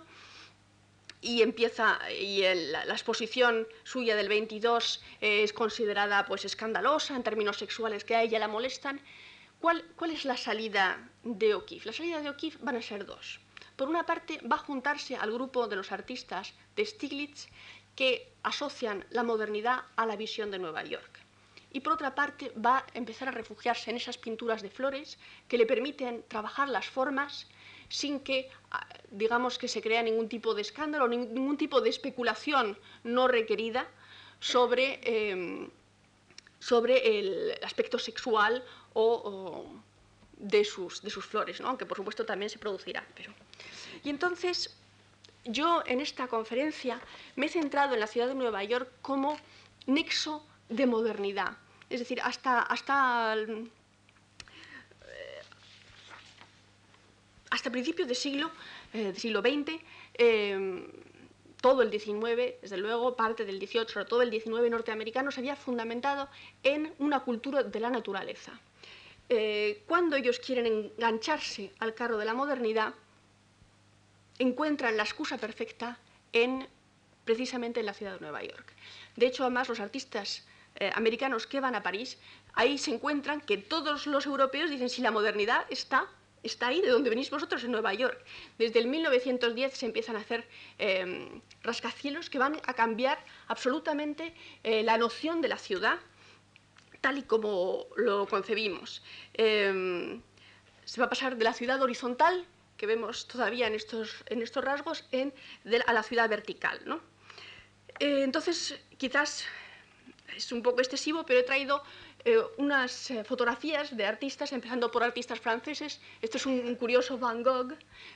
y empieza y la, exposición suya del 22 es considerada pues escandalosa en términos sexuales que a ella la molestan. ¿Cuál, ¿Cuál es la salida de O'Keeffe? La salida de O'Keeffe van a ser dos. Por una parte, va a juntarse al grupo de los artistas de Stiglitz que asocian la modernidad a la visión de Nueva York. Y por otra parte, va a empezar a refugiarse en esas pinturas de flores que le permiten trabajar las formas sin que, ah, digamos, que se crea ningún tipo de escándalo, ningún tipo de especulación no requerida sobre, em, sobre el aspecto sexual o de sus, de sus flores, ¿no? aunque por supuesto también se producirá. Pero... Y entonces yo en esta conferencia me he centrado en la ciudad de Nueva York como nexo de modernidad. Es decir, hasta, hasta, eh, hasta principios del siglo, eh, siglo XX, eh, todo el XIX, desde luego, parte del XVIII, todo el XIX norteamericano se había fundamentado en una cultura de la naturaleza. Eh, cuando ellos quieren engancharse al carro de la modernidad, encuentran la excusa perfecta en precisamente en la ciudad de Nueva York. De hecho, además, los artistas eh, americanos que van a París, ahí se encuentran que todos los europeos dicen si la modernidad está, está ahí, de donde venís vosotros, en Nueva York. Desde el 1910 se empiezan a hacer em, rascacielos que van a cambiar absolutamente eh, la noción de la ciudad tal y como lo concebimos. Em, se va a pasar de la ciudad horizontal, que vemos todavía en estos, en estos rasgos, en, a la ciudad vertical. ¿no? Eh, entonces, quizás es un poco excesivo, pero he traído eh, unas eh, fotografías de artistas, empezando por artistas franceses. Esto es un, curioso Van Gogh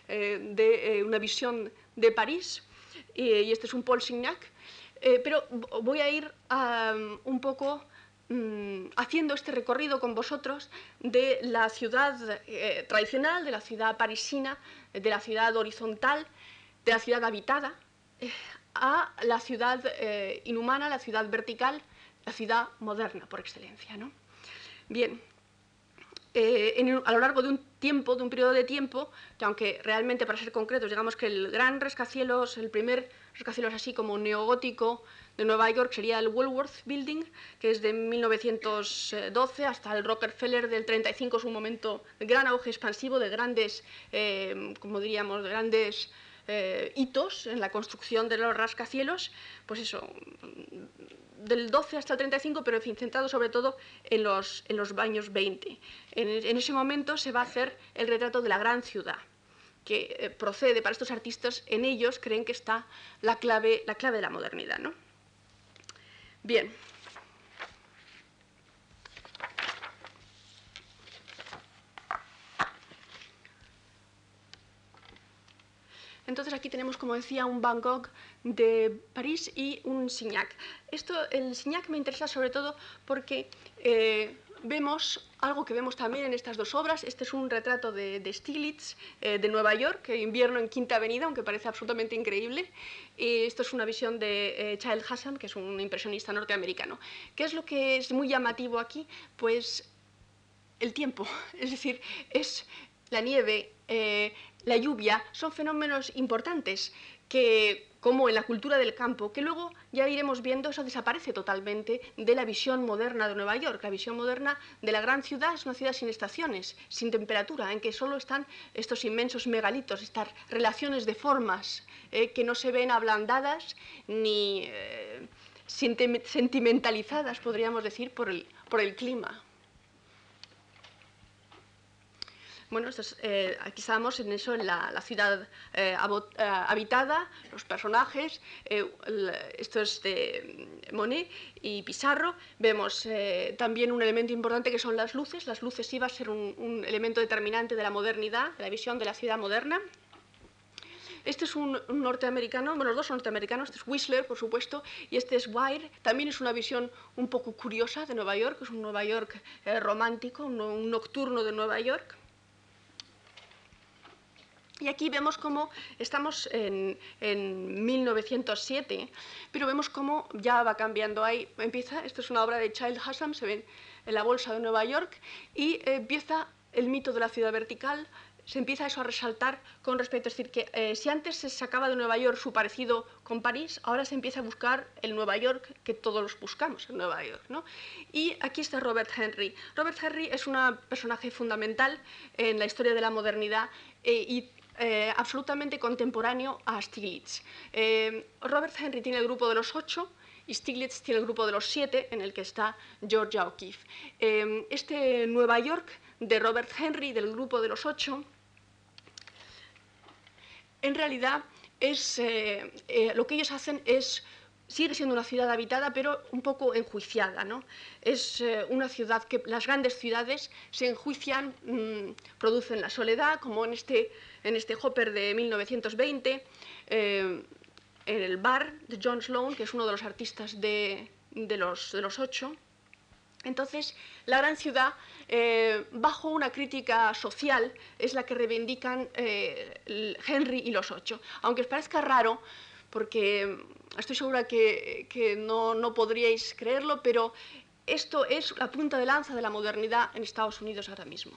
de una visión de París, y, este es un Paul Signac. pero voy a ir un poco mm, haciendo este recorrido con vosotros de la ciudad tradicional, de la ciudad parisina, de la ciudad horizontal, de la ciudad habitada, a la ciudad inhumana, la ciudad vertical, la ciudad moderna por excelencia. ¿no? Bien, eh, a lo largo de un tiempo, de un periodo de tiempo, que aunque realmente para ser concretos, digamos que el gran rascacielos, el primer rascacielos así como neogótico de Nueva York sería el Woolworth Building, que es de 1912 hasta el Rockefeller del 35, es un momento de gran auge expansivo, de grandes, eh, como diríamos, de grandes eh, hitos en la construcción de los rascacielos, pues eso, del 12 hasta el 35, pero en fin, centrado sobre todo en los, en los años 20. En, ese momento se va a hacer el retrato de la gran ciudad, que eh, procede para estos artistas, en ellos creen que está la clave, la clave de la modernidad. ¿no? Bien. Entonces aquí tenemos, como decía, un Van Gogh de París y un Signac. Esto, el Signac me interesa sobre todo porque eh, vemos algo que vemos también en estas dos obras. Este es un retrato de, de Stiglitz eh, de Nueva York, invierno en Quinta Avenida, aunque parece absolutamente increíble. Y esto es una visión de eh, Child Hassan, que es un impresionista norteamericano. ¿Qué es lo que es muy llamativo aquí? Pues el tiempo, [LAUGHS] es decir, es la nieve, la lluvia son fenómenos importantes que, como en la cultura del campo, que luego ya iremos viendo, eso desaparece totalmente de la visión moderna de Nueva York. La visión moderna de la gran ciudad es una ciudad sin estaciones, sin temperatura, en que solo están estos inmensos megalitos, estas relaciones de formas eh, que no se ven ablandadas ni eh, sentimentalizadas, podríamos decir, por el clima. Bueno, eh, aquí estamos en eso, en la, ciudad eh, eh, habitada, los personajes, esto es de Monet y Pizarro. Vemos también un elemento importante que son las luces. Las luces iban a ser un, elemento determinante de la modernidad, de la visión de la ciudad moderna. Este es un, norteamericano, bueno, los dos son norteamericanos, este es Whistler, por supuesto, y este es Wire. También es una visión un poco curiosa de Nueva York, es un Nueva York romántico, un nocturno de Nueva York. Y aquí vemos cómo estamos en, 1907, pero vemos cómo ya va cambiando ahí. Empieza, esto es una obra de Child Hassan, se ve en la bolsa de Nueva York, y empieza el mito de la ciudad vertical, se empieza eso a resaltar con respecto, es decir, que eh, si antes se sacaba de Nueva York su parecido con París, ahora se empieza a buscar el Nueva York que todos buscamos en Nueva York. ¿no? Y aquí está Robert Henry. Robert Henry es un personaje fundamental en la historia de la modernidad eh, y eh, absolutamente contemporáneo a Stiglitz. Robert Henry tiene el grupo de los ocho y Stiglitz tiene el grupo de los siete, en el que está Georgia O'Keeffe. Este Nueva York de Robert Henry, del grupo de los ocho, en realidad es, lo que ellos hacen es sigue siendo una ciudad habitada, pero un poco enjuiciada. ¿no? Es eh, una ciudad que las grandes ciudades se enjuician, mm, producen la soledad, como en este, en este Hopper de 1920, eh, en el bar de John Sloan, que es uno de los artistas de, de, los, de los ocho. Entonces, la gran ciudad, eh, bajo una crítica social, es la que reivindican Henry y los ocho. Aunque os parezca raro, porque estoy segura que, no, podríais creerlo, pero esto es la punta de lanza de la modernidad en Estados Unidos ahora mismo.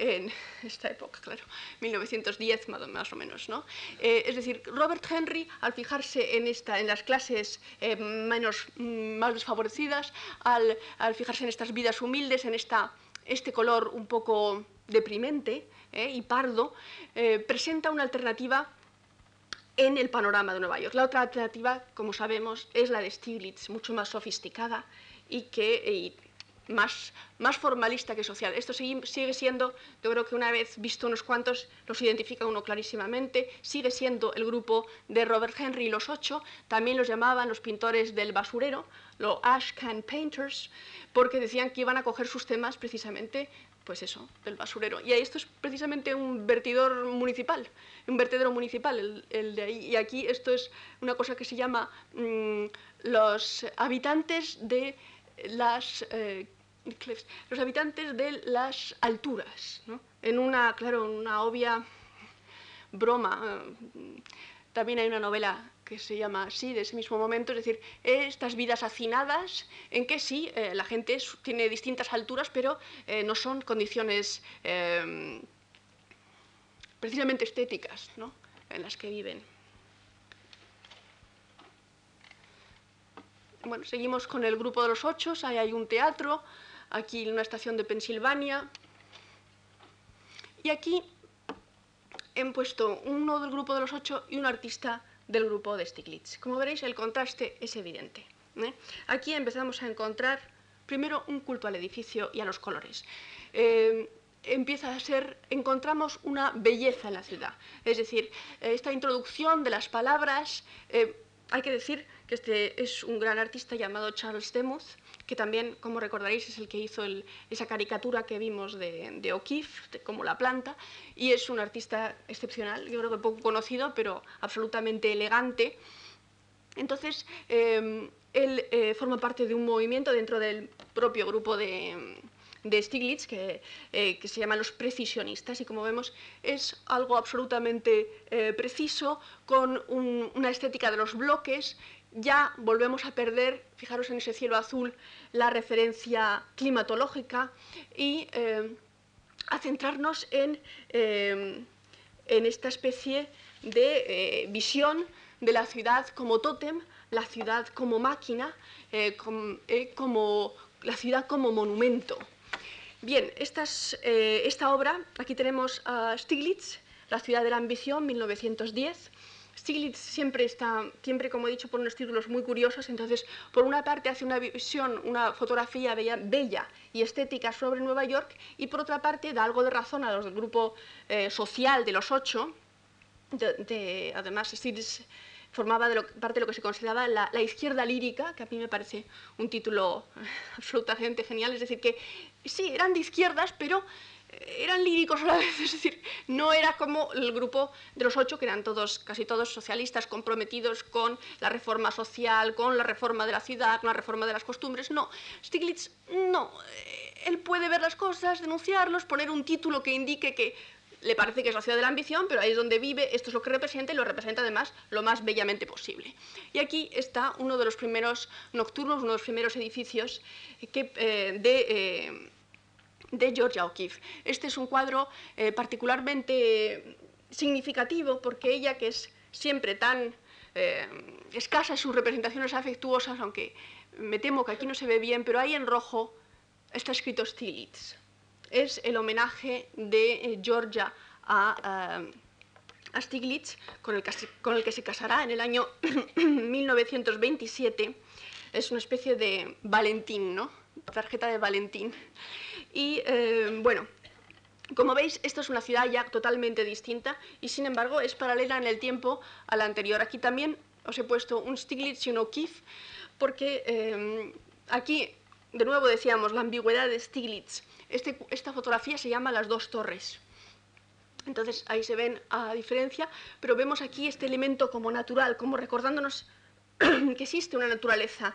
En esta época, claro, 1910 más o menos, ¿no? Eh, es decir, Robert Henry, al fijarse en, esta, en las clases eh, menos, mm, más desfavorecidas, al, fijarse en estas vidas humildes, en esta, este color un poco deprimente eh, y pardo, presenta una alternativa en el panorama de Nueva York. La otra alternativa, como sabemos, es la de Stiglitz, mucho más sofisticada y que más, más formalista que social. Esto sigue siendo, yo creo que una vez visto unos cuantos, los identifica uno clarísimamente, sigue siendo el grupo de Robert Henry y los ocho, también los llamaban los pintores del basurero, los Ash Can Painters, porque decían que iban a coger sus temas precisamente pues eso, del basurero. Y esto es precisamente un vertidor municipal, un vertedero municipal, el, de ahí. Y aquí esto es una cosa que se llama mm, los habitantes de las... Eh, los habitantes de las alturas, ¿no? en una, claro, una obvia broma. Eh, también hay una novela que se llama así, de ese mismo momento, es decir, estas vidas hacinadas en que sí, eh, la gente tiene distintas alturas, pero eh, no son condiciones precisamente estéticas ¿no? en las que viven. Bueno, seguimos con el grupo de los ocho, ahí hay un teatro, aquí una estación de Pensilvania, y aquí he puesto uno del grupo de los ocho y un artista del grupo de Stiglitz. Como veréis, el contraste es evidente. ¿eh? Aquí empezamos a encontrar primero un culto al edificio y a los colores. Eh, empieza a ser, encontramos una belleza en la ciudad. Es decir, esta introducción de las palabras, eh, hay que decir que este es un gran artista llamado Charles Demuth, que también, como recordaréis, es el que hizo esa caricatura que vimos de, O'Keeffe, como la planta, y es un artista excepcional, yo creo que poco conocido, pero absolutamente elegante. Entonces, em, él eh, forma parte de un movimiento dentro del propio grupo de, Stiglitz, que, eh, se llama los precisionistas, y como vemos es algo absolutamente eh, preciso, con una estética de los bloques ya volvemos a perder, fijaros en ese cielo azul, la referencia climatológica y eh, a centrarnos en, eh, en, esta especie de eh, visión de la ciudad como tótem, la ciudad como máquina, como, la ciudad como monumento. Bien, esta obra, aquí tenemos a Stiglitz, La ciudad de la ambición, 1910, Stiglitz siempre está, siempre como he dicho, por unos títulos muy curiosos, entonces por una parte hace una visión, una fotografía bella, y estética sobre Nueva York, y por otra parte da algo de razón a los del grupo eh, social de los ocho, de, además Stiglitz formaba de parte de lo que se consideraba la, izquierda lírica, que a mí me parece un título [LAUGHS] absolutamente genial, es decir, que sí, eran de izquierdas, pero eran líricos a la [LAUGHS] vez, es decir, no era como el grupo de los ocho, que eran todos, casi todos socialistas, comprometidos con la reforma social, con la reforma de la ciudad, con la reforma de las costumbres. No, Stiglitz no. Eh, él puede ver las cosas, denunciarlos, poner un título que indique que le parece que es la ciudad de la ambición, pero ahí es donde vive, esto es lo que representa y lo representa además lo más bellamente posible. Y aquí está uno de los primeros nocturnos, uno de los primeros edificios que, eh, de... Eh, de Georgia O'Keeffe. Este es un cuadro eh, particularmente significativo porque ella, que es siempre tan eh, escasa en sus representaciones afectuosas, aunque me temo que aquí no se ve bien, pero ahí en rojo está escrito Stiglitz. Es el homenaje de eh, Georgia a, a Stiglitz, con el, con el que se casará en el año [COUGHS] 1927. Es una especie de Valentín, ¿no? Tarjeta de Valentín. Y eh, bueno, como veis, esto es una ciudad ya totalmente distinta y sin embargo es paralela en el tiempo a la anterior. Aquí también os he puesto un Stiglitz y un O'Keeffe porque eh, aquí, de nuevo decíamos, la ambigüedad de Stiglitz. Este, esta fotografía se llama Las dos torres. Entonces ahí se ven a diferencia, pero vemos aquí este elemento como natural, como recordándonos [CLEARS THROAT] que existe una naturaleza.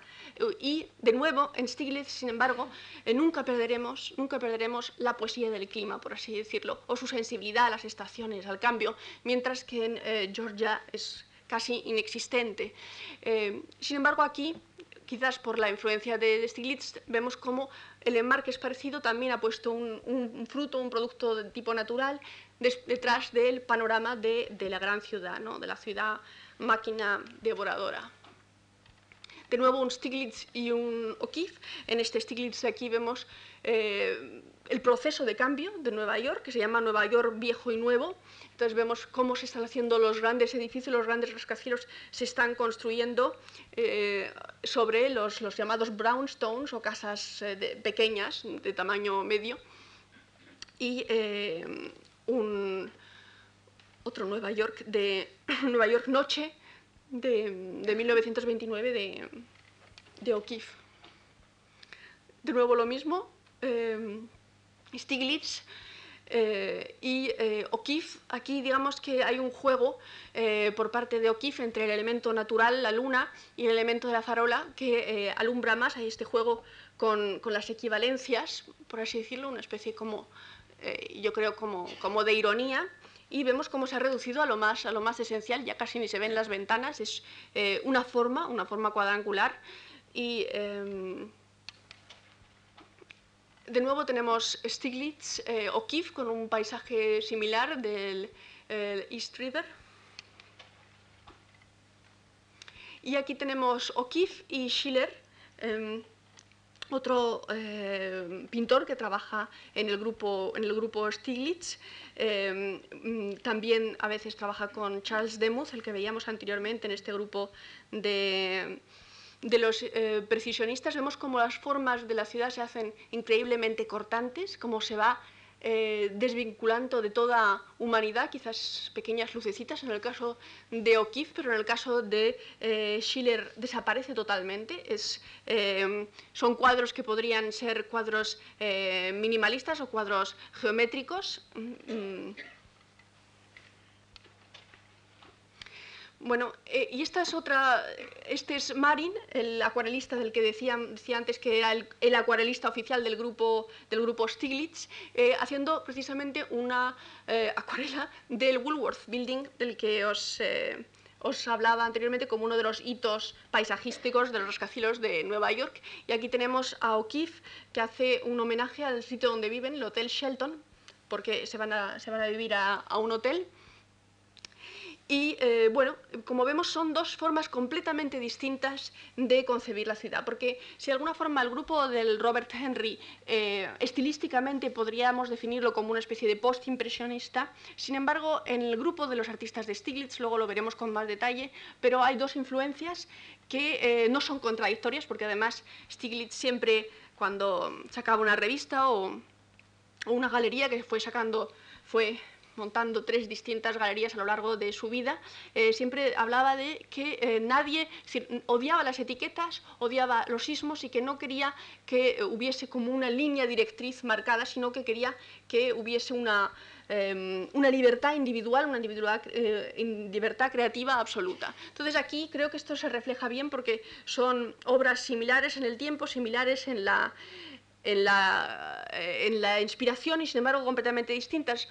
Y, de nuevo, en Stiglitz, sin embargo, eh, nunca, perderemos, nunca perderemos la poesía del clima, por así decirlo, o su sensibilidad a las estaciones, al cambio, mientras que en eh, Georgia es casi inexistente. Eh, sin embargo, aquí, quizás por la influencia de, Stiglitz, vemos cómo el enmarque es parecido, también ha puesto un, fruto, un producto de tipo natural, detrás del panorama de, de la gran ciudad, ¿no? de la ciudad máquina devoradora de nuevo un Stiglitz y un O'Keeffe. En este Stiglitz aquí vemos eh, el proceso de cambio de Nueva York, que se llama Nueva York viejo y nuevo. Entonces vemos cómo se están haciendo los grandes edificios, los grandes rascacielos se están construyendo eh, sobre los, los, llamados brownstones o casas eh, pequeñas de tamaño medio. Y un, otro Nueva York de [CLEARS THROAT] Nueva York noche, de, 1929 de, O'Keeffe. De nuevo lo mismo, eh, Stiglitz eh, y eh, O'Keeffe, aquí digamos que hay un juego por parte de O'Keeffe entre el elemento natural, la luna, y el elemento de la farola que alumbra más. Hay este juego con, las equivalencias, por así decirlo, una especie como, yo creo, como, como, de ironía. Y vemos cómo se ha reducido a lo, más, a lo más esencial, ya casi ni se ven las ventanas, es una forma, una forma cuadrangular. Y em, de nuevo tenemos Stiglitz, eh, O'Keeffe con un paisaje similar del East River. Y aquí tenemos O'Keeffe y Schiller, em, otro eh, pintor que trabaja en el grupo, en el grupo Stiglitz. Em, mm, también a veces trabaja con Charles Demuth, el que veíamos anteriormente en este grupo de de los eh, precisionistas vemos cómo las formas de la ciudad se hacen increíblemente cortantes, cómo se va eh, desvinculando de toda humanidad, quizás pequeñas lucecitas en el caso de O'Keeffe, pero en el caso de eh, Schiller desaparece totalmente. Es, son cuadros que podrían ser cuadros minimalistas o cuadros geométricos. Mm, mm. Bueno, eh, y esta es otra, este es Marin, el acuarelista del que decía, decía antes que era el, acuarelista oficial del grupo, del grupo Stiglitz, eh, haciendo precisamente una eh, acuarela del Woolworth Building, del que os, os hablaba anteriormente como uno de los hitos paisajísticos de los rascacielos de Nueva York. Y aquí tenemos a O'Keeffe, que hace un homenaje al sitio donde viven, el Hotel Shelton, porque se van a, se van a vivir a un hotel. Y eh, bueno, como vemos son dos formas completamente distintas de concebir la ciudad, porque si de alguna forma el grupo del Robert Henry eh, estilísticamente podríamos definirlo como una especie de post-impresionista, sin embargo en el grupo de los artistas de Stiglitz, luego lo veremos con más detalle, pero hay dos influencias que eh, no son contradictorias, porque además Stiglitz siempre cuando sacaba una revista o, o una galería que fue sacando fue montando tres distintas galerías a lo largo de su vida, eh, siempre hablaba de que eh, nadie odiaba las etiquetas, odiaba los sismos y que no quería que hubiese como una línea directriz marcada, sino que quería que hubiese una, em, una libertad individual, una eh, libertad creativa absoluta. Entonces aquí creo que esto se refleja bien porque son obras similares en el tiempo, similares en la, en la, en la inspiración y sin embargo completamente distintas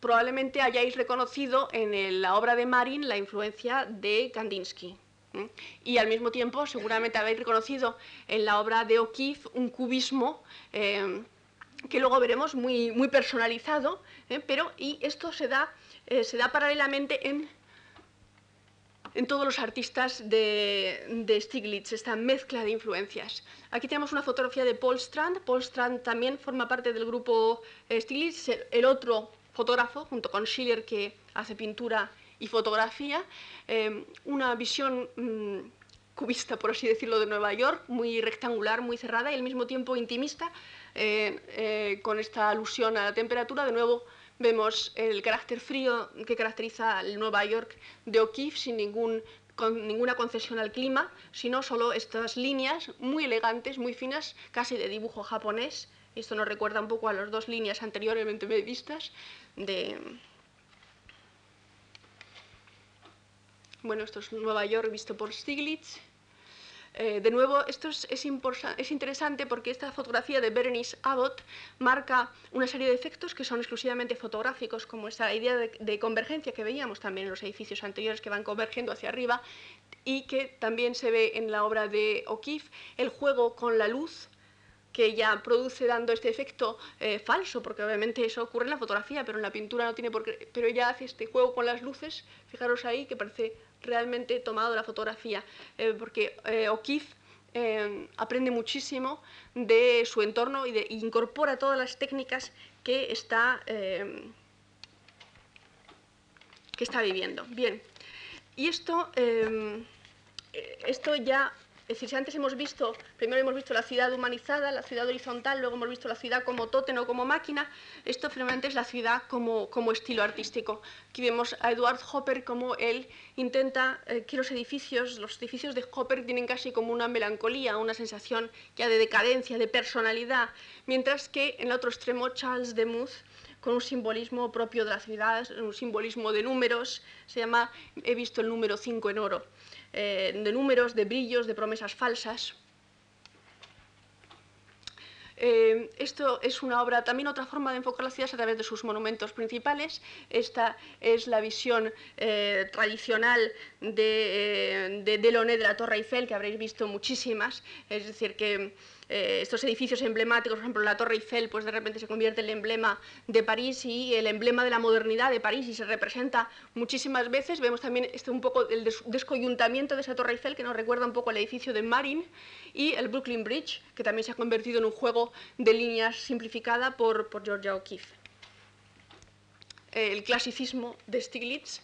probablemente hayáis reconocido en la obra de Marin la influencia de Kandinsky. Y al mismo tiempo, seguramente habéis reconocido en la obra de O'Keeffe un cubismo eh, que luego veremos muy, muy personalizado, ¿eh? pero y esto se da, eh, se da paralelamente en, en todos los artistas de, de, Stiglitz, esta mezcla de influencias. Aquí tenemos una fotografía de Paul Strand. Paul Strand también forma parte del grupo Stiglitz, el otro fotógrafo, junto con Schiller, que hace pintura y fotografía, eh, una visión mm, cubista, por así decirlo, de Nueva York, muy rectangular, muy cerrada y al mismo tiempo intimista, eh, eh, con esta alusión a la temperatura. De nuevo vemos el carácter frío que caracteriza el Nueva York de O'Keeffe, sin ningún con ninguna concesión al clima, sino solo estas líneas muy elegantes, muy finas, casi de dibujo japonés. Esto nos recuerda un poco a las dos líneas anteriormente vistas de... Bueno, esto es Nueva York visto por Stiglitz. Eh, de nuevo, esto es, es, interesante porque esta fotografía de Berenice Abbott marca una serie de efectos que son exclusivamente fotográficos, como esta idea de, de, convergencia que veíamos también en los edificios anteriores que van convergiendo hacia arriba y que también se ve en la obra de O'Keeffe, el juego con la luz, que ya produce dando este efecto eh, falso, porque obviamente eso ocurre en la fotografía, pero en la pintura no tiene por qué, pero ella hace este juego con las luces, fijaros ahí, que parece realmente tomado la fotografía, eh, porque eh, O'Keeffe aprende muchísimo de su entorno y incorpora todas las técnicas que está, que está viviendo. Bien, y esto, esto ya Es decir, si antes hemos visto, primero hemos visto la ciudad humanizada, la ciudad horizontal, luego hemos visto la ciudad como tótem o como máquina, esto finalmente es la ciudad como, como estilo artístico. Aquí vemos a Edward Hopper como él intenta eh, que los edificios, los edificios de Hopper tienen casi como una melancolía, una sensación ya de decadencia, de personalidad, mientras que en el otro extremo Charles de Muth con un simbolismo propio de la ciudad, un simbolismo de números, se llama, he visto el número 5 en oro. Eh, de números, de brillos, de promesas falsas. Eh, esto es una obra, también otra forma de enfocar la ciudad a través de sus monumentos principales. Esta es la visión eh, tradicional de, de, de de la Torre Eiffel, que habréis visto muchísimas. Es decir, que eh, estos edificios emblemáticos, por ejemplo, la Torre Eiffel, pues de repente se convierte en el emblema de París y el emblema de la modernidad de París y se representa muchísimas veces. Vemos también este, un poco el descoyuntamiento de esa Torre Eiffel que nos recuerda un poco al edificio de Marin y el Brooklyn Bridge, que también se ha convertido en un juego de líneas simplificada por, por Georgia O'Keeffe. El clasicismo de Stiglitz,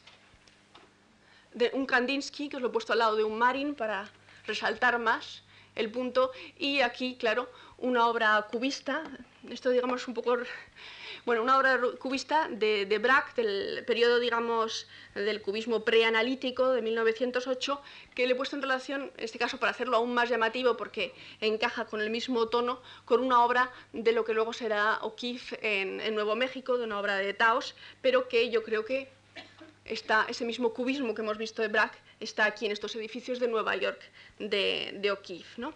de un Kandinsky, que os lo he puesto al lado de un Marin para resaltar más, el punto. Y aquí, claro, una obra cubista, esto digamos un poco, bueno, una obra cubista de, de Braque, del periodo, digamos, del cubismo preanalítico de 1908, que le he puesto en relación, en este caso para hacerlo aún más llamativo, porque encaja con el mismo tono, con una obra de lo que luego será O'Keeffe en, en Nuevo México, de una obra de Taos, pero que yo creo que está ese mismo cubismo que hemos visto de Braque está aquí en estos edificios de Nueva York de, de O'Keeffe. ¿no?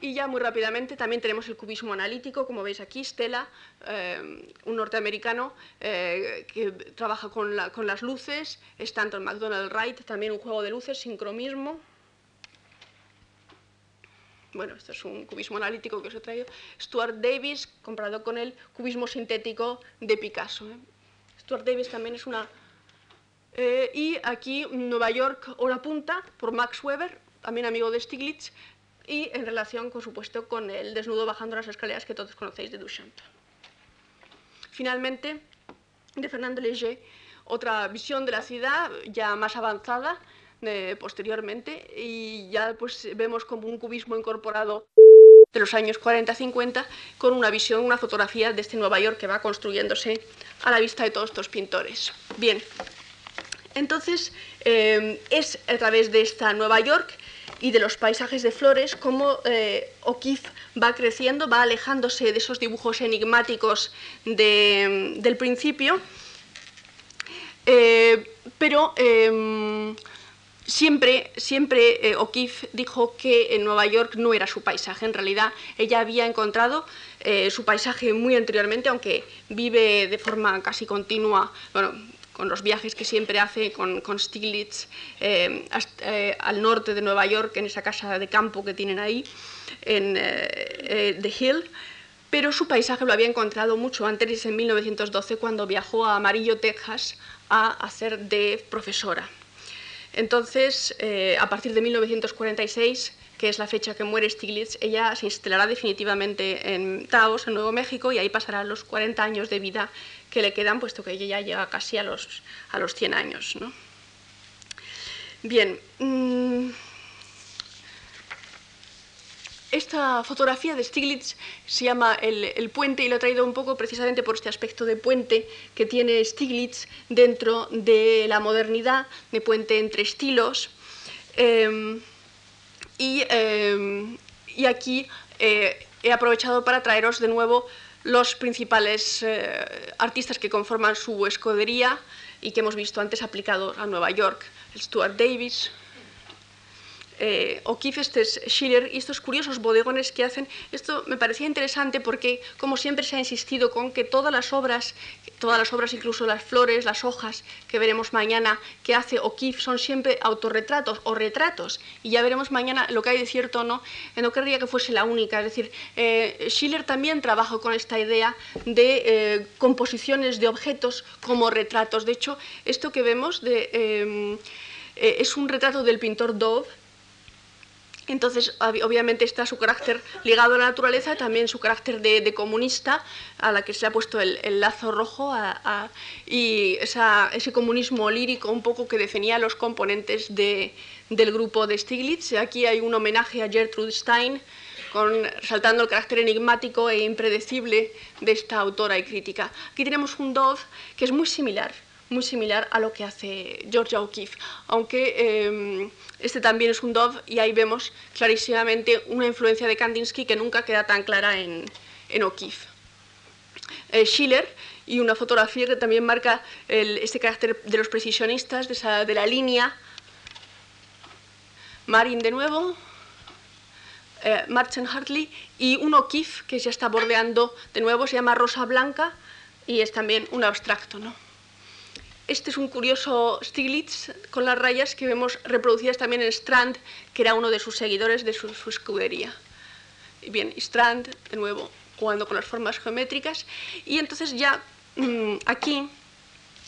Y ya muy rápidamente también tenemos el cubismo analítico, como veis aquí, Stella, eh, un norteamericano eh, que trabaja con, la, con, las luces, Stanton McDonald Wright, también un juego de luces, sincromismo. Bueno, esto es un cubismo analítico que os he traído. Stuart Davis, comparado con el cubismo sintético de Picasso. ¿eh? Stuart Davis también es una eh, y aquí Nueva York, hora punta, por Max Weber, también amigo de Stiglitz, y en relación, por supuesto, con el desnudo bajando las escaleras que todos conocéis de Duchamp. Finalmente, de Fernando Léger, otra visión de la ciudad ya más avanzada eh, posteriormente, y ya pues vemos como un cubismo incorporado de los años 40-50 con una visión, una fotografía de este Nueva York que va construyéndose a la vista de todos estos pintores. Bien, entonces, eh, es a través de esta Nueva York y de los paisajes de flores como eh, O'Keeffe va creciendo, va alejándose de esos dibujos enigmáticos de, del principio, eh, pero em, siempre, siempre O'Keeffe dijo que en Nueva York no era su paisaje, en realidad ella había encontrado su paisaje muy anteriormente, aunque vive de forma casi continua, bueno, con los viajes que siempre hace con, con Stiglitz eh, hasta, eh, al norte de Nueva York, en esa casa de campo que tienen ahí, en eh, The Hill, pero su paisaje lo había encontrado mucho antes, en 1912, cuando viajó a Amarillo, Texas, a hacer de profesora. Entonces, a partir de 1946, que es la fecha que muere Stiglitz, ella se instalará definitivamente en Taos, en Nuevo México, y ahí pasará los 40 años de vida que le quedan, puesto que ella ya llega casi a los, a los 100 años. ¿no? Bien. Mmm, esta fotografía de Stiglitz se llama el, el, puente y lo he traído un poco precisamente por este aspecto de puente que tiene Stiglitz dentro de la modernidad, de puente entre estilos. Eh, y, eh, y, aquí eh, he aprovechado para traeros de nuevo los principales eh, artistas que conforman su escudería y que hemos visto antes aplicado a Nueva York, Stuart Davis, eh, O'Keeffe, Schiller, y estos curiosos bodegones que hacen. Esto me parecía interesante porque, como siempre se ha insistido con que todas las obras, todas las obras, incluso las flores, las hojas que veremos mañana que hace O'Keeffe, son siempre autorretratos o retratos. Y ya veremos mañana lo que hay de cierto o no. Eh, no querría que fuese la única. Es decir, eh, Schiller también trabaja con esta idea de eh, composiciones de objetos como retratos. De hecho, esto que vemos de, eh, es un retrato del pintor Dove Entonces, obviamente está su carácter ligado a la naturaleza, también su carácter de, comunista, a la que se ha puesto el, lazo rojo, y ese comunismo lírico un poco que definía los componentes del grupo de Stiglitz. Aquí hay un homenaje a Gertrude Stein, con, resaltando el carácter enigmático e impredecible de esta autora y crítica. Aquí tenemos un Dove que es muy similar, muy similar a lo que hace Georgia O'Keeffe, aunque em, este también es un Dove y ahí vemos clarísimamente una influencia de Kandinsky que nunca queda tan clara en, O'Keeffe. Eh, Schiller y una fotografía que también marca este carácter de los precisionistas, de, de la línea. Marin de nuevo, eh, Martin Hartley y un O'Keeffe que ya está bordeando de nuevo, se llama Rosa Blanca y es también un abstracto. ¿no? Este es un curioso Stiglitz con las rayas que vemos reproducidas también en Strand, que era uno de sus seguidores de su, escudería. Bien, Strand, de nuevo, jugando con las formas geométricas. Y entonces ya mm, aquí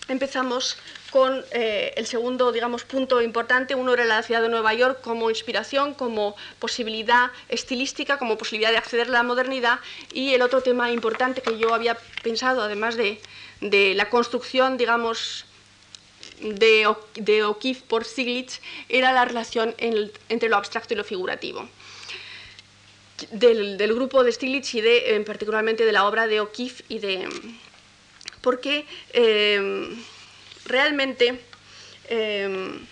empezamos con eh, el segundo digamos, punto importante. Uno era la ciudad de Nueva York como inspiración, como posibilidad estilística, como posibilidad de acceder a la modernidad. Y el otro tema importante que yo había pensado, además de, de la construcción, digamos, de, de O'Keeffe por Stiglitz era la relación entre lo abstracto y lo figurativo. Del, grupo de Stiglitz y de, en particularmente de la obra de O'Keeffe y de... Porque em, realmente em,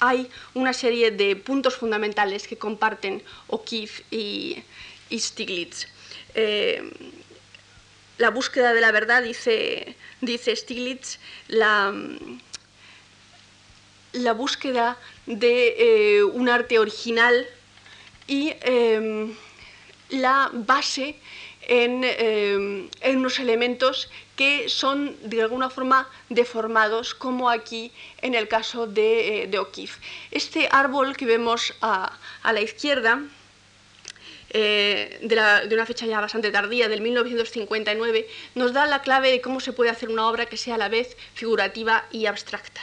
hay una serie de puntos fundamentales que comparten O'Keeffe y, Stiglitz. Em, la búsqueda de la verdad, dice, dice Stiglitz, la, la búsqueda de eh, un arte original y em, la base en, em, en, unos elementos que son de alguna forma deformados, como aquí en el caso de, eh, de O'Keeffe. Este árbol que vemos a, a la izquierda, eh, de, una fecha ya bastante tardía, del 1959, nos da la clave de cómo se puede hacer una obra que sea a la vez figurativa y abstracta.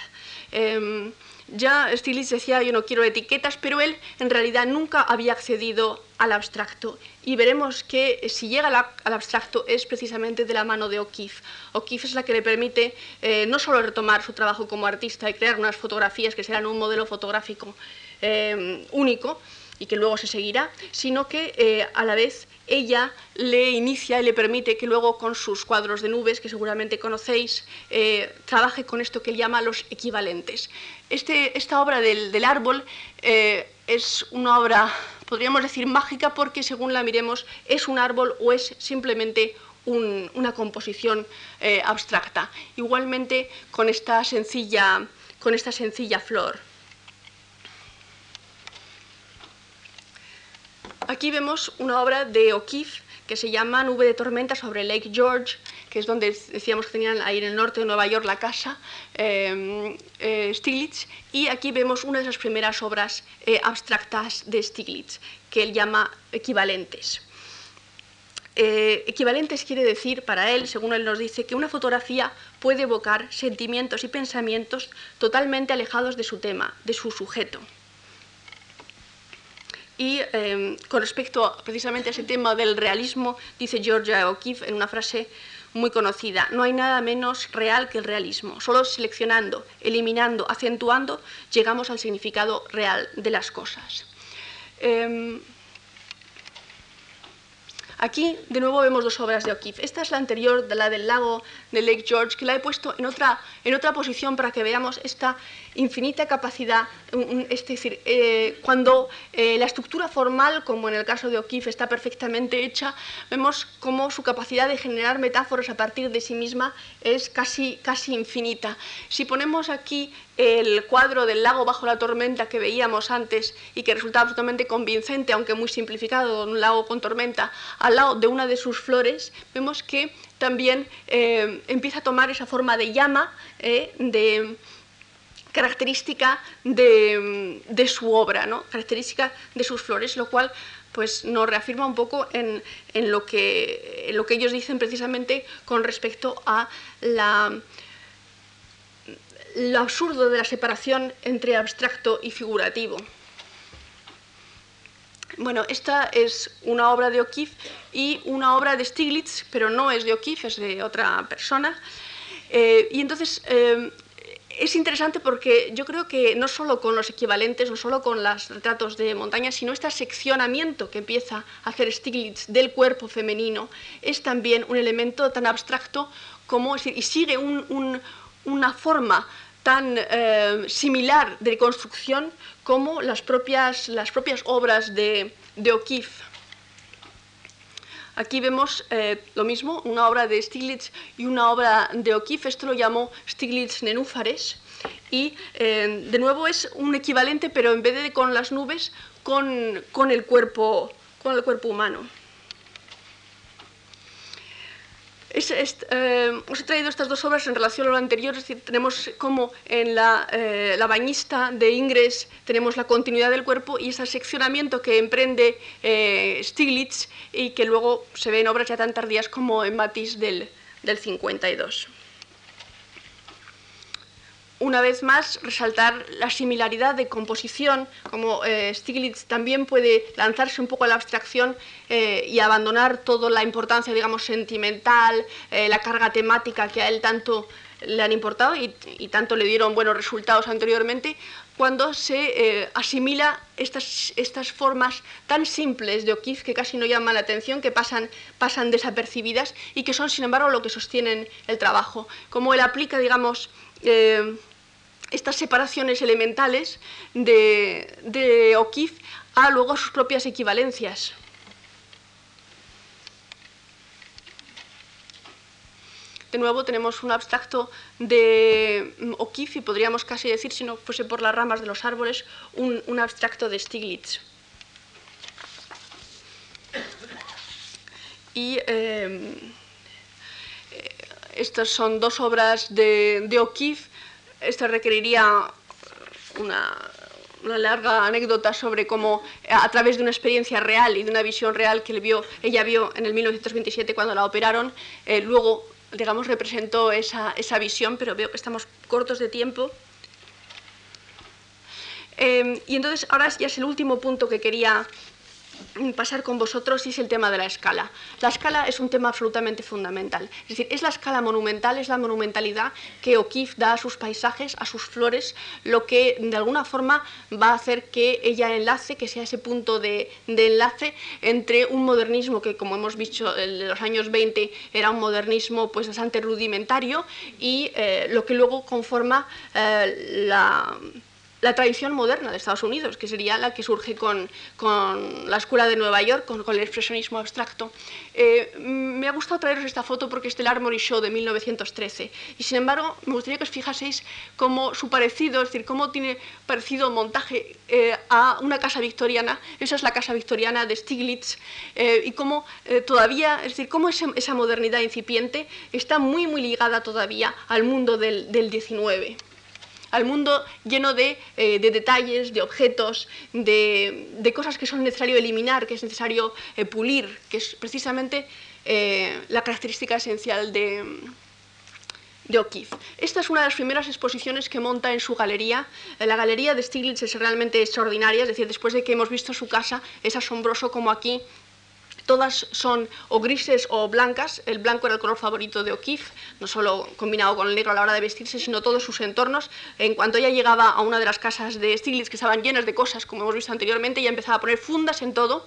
Em, ya Stiglitz decía, yo no quiero etiquetas, pero él en realidad nunca había accedido al abstracto. Y veremos que si llega al abstracto es precisamente de la mano de O'Keeffe. O'Keeffe es la que le permite eh, no solo retomar su trabajo como artista y crear unas fotografías que serán un modelo fotográfico em, único, y que luego se seguirá, sino que eh, a la vez ella le inicia y le permite que luego con sus cuadros de nubes, que seguramente conocéis, eh, trabaje con esto que él llama los equivalentes. Este, esta obra del, árbol eh, es una obra, podríamos decir, mágica porque según la miremos es un árbol o es simplemente una composición abstracta. Igualmente con esta sencilla, con esta sencilla flor. Aquí vemos una obra de O'Keeffe que se llama Nube de tormenta sobre Lake George, que es donde decíamos que tenían ahí en el norte de Nueva York la casa em, eh, Stiglitz, y aquí vemos una de las primeras obras eh, abstractas de Stiglitz, que él llama equivalentes. Eh, equivalentes quiere decir para él, según él nos dice, que una fotografía puede evocar sentimientos y pensamientos totalmente alejados de su tema, de su sujeto. Y em, con respecto precisamente a ese tema del realismo, dice Georgia O'Keeffe en una frase muy conocida, no hay nada menos real que el realismo. Solo seleccionando, eliminando, acentuando, llegamos al significado real de las cosas. Em, Aquí, de nuevo, vemos dos obras de O'Keeffe. Esta es la anterior, la del lago de Lake George, que la he puesto en otra, en otra posición para que veamos esta infinita capacidad. Es decir, eh, cuando eh, la estructura formal, como en el caso de O'Keeffe, está perfectamente hecha, vemos cómo su capacidad de generar metáforas a partir de sí misma es casi, casi infinita. Si ponemos aquí el cuadro del lago bajo la tormenta que veíamos antes y que resultaba absolutamente convincente, aunque muy simplificado, un lago con tormenta, al lado de una de sus flores, vemos que también eh, empieza a tomar esa forma de llama, de característica de, su obra, ¿no? característica de sus flores, lo cual pues nos reafirma un poco en, lo que, en lo que ellos dicen precisamente con respecto a la lo absurdo de la separación entre abstracto y figurativo. Bueno, esta es una obra de O'Keeffe y una obra de Stiglitz, pero no es de O'Keeffe, es de otra persona. Eh, y entonces eh, es interesante porque yo creo que no solo con los equivalentes, no solo con los retratos de montaña, sino este seccionamiento que empieza a hacer Stiglitz del cuerpo femenino es también un elemento tan abstracto como, y sigue una forma tan eh, similar de construcción como las propias, obras de, de O'Keeffe. Aquí vemos eh, lo mismo, una obra de Stiglitz y una obra de O'Keeffe. Esto lo llamó Stiglitz Nenúfares. Y eh, de nuevo es un equivalente, pero en vez de con las nubes, con, con el, cuerpo, con el cuerpo humano. Eh, os he traído estas dos obras en relación a lo anterior, es decir, tenemos como en la, eh, bañista de Ingres tenemos la continuidad del cuerpo y ese seccionamiento que emprende eh, Stiglitz y que luego se ve en obras ya tan tardías como en Matisse del, del 52 una vez más, resaltar la similaridad de composición, como eh, Stiglitz también puede lanzarse un poco a la abstracción eh, y abandonar toda la importancia, digamos, sentimental, eh, la carga temática que a él tanto le han importado y, tanto le dieron buenos resultados anteriormente, cuando se asimila estas, estas, formas tan simples de O'Keeffe que casi no llaman la atención, que pasan, pasan desapercibidas y que son, sin embargo, lo que sostienen el trabajo. Como él aplica, digamos, estas separaciones elementales de, de O'Keeffe a luego sus propias equivalencias. De nuevo tenemos un abstracto de O'Keeffe y podríamos casi decir, si no fuese por las ramas de los árboles, un, abstracto de Stiglitz. Y eh, estas son dos obras de, de O'Keeffe esto requeriría una, larga anécdota sobre cómo a través de una experiencia real y de una visión real que vio, ella vio en el 1927 cuando la operaron, eh, luego, digamos, representó esa, visión, pero veo que estamos cortos de tiempo. Eh, y entonces ahora ya es el último punto que quería pasar con vosotros es el tema de la escala. La escala es un tema absolutamente fundamental. Es decir, es la escala monumental, es la monumentalidad que O'Keeffe da a sus paisajes, a sus flores, lo que de alguna forma va a hacer que ella enlace, que sea ese punto de, enlace entre un modernismo que, como hemos visto, el de los años 20 era un modernismo pues bastante rudimentario y eh, lo que luego conforma eh, la la tradición moderna de Estados Unidos, que sería la que surge con, la Escuela de Nueva York, con, el expresionismo abstracto. Eh, me ha gustado traeros esta foto porque es del Armory Show de 1913. Y sin embargo, me gustaría que os fijaseis cómo su parecido, es decir, cómo tiene parecido montaje eh, a una casa victoriana. Esa es la casa victoriana de Stiglitz. Eh, y cómo todavía, es decir, cómo esa, modernidad incipiente está muy, muy ligada todavía al mundo del, del 19 al mundo lleno de, eh, detalles, de objetos, de, cosas que son necesario eliminar, que es necesario eh, pulir, que es precisamente eh, la característica esencial de, de O'Keeffe. Esta es una de las primeras exposiciones que monta en su galería. La galería de Stiglitz es realmente extraordinaria, es decir, después de que hemos visto su casa, es asombroso como aquí todas son o grises o blancas. El blanco era el color favorito de O'Keeffe, no solo combinado con el negro a la hora de vestirse, sino todos sus entornos. En cuanto ella llegaba a una de las casas de Stiglitz que estaban llenas de cosas, como hemos visto anteriormente, ella empezaba a poner fundas en todo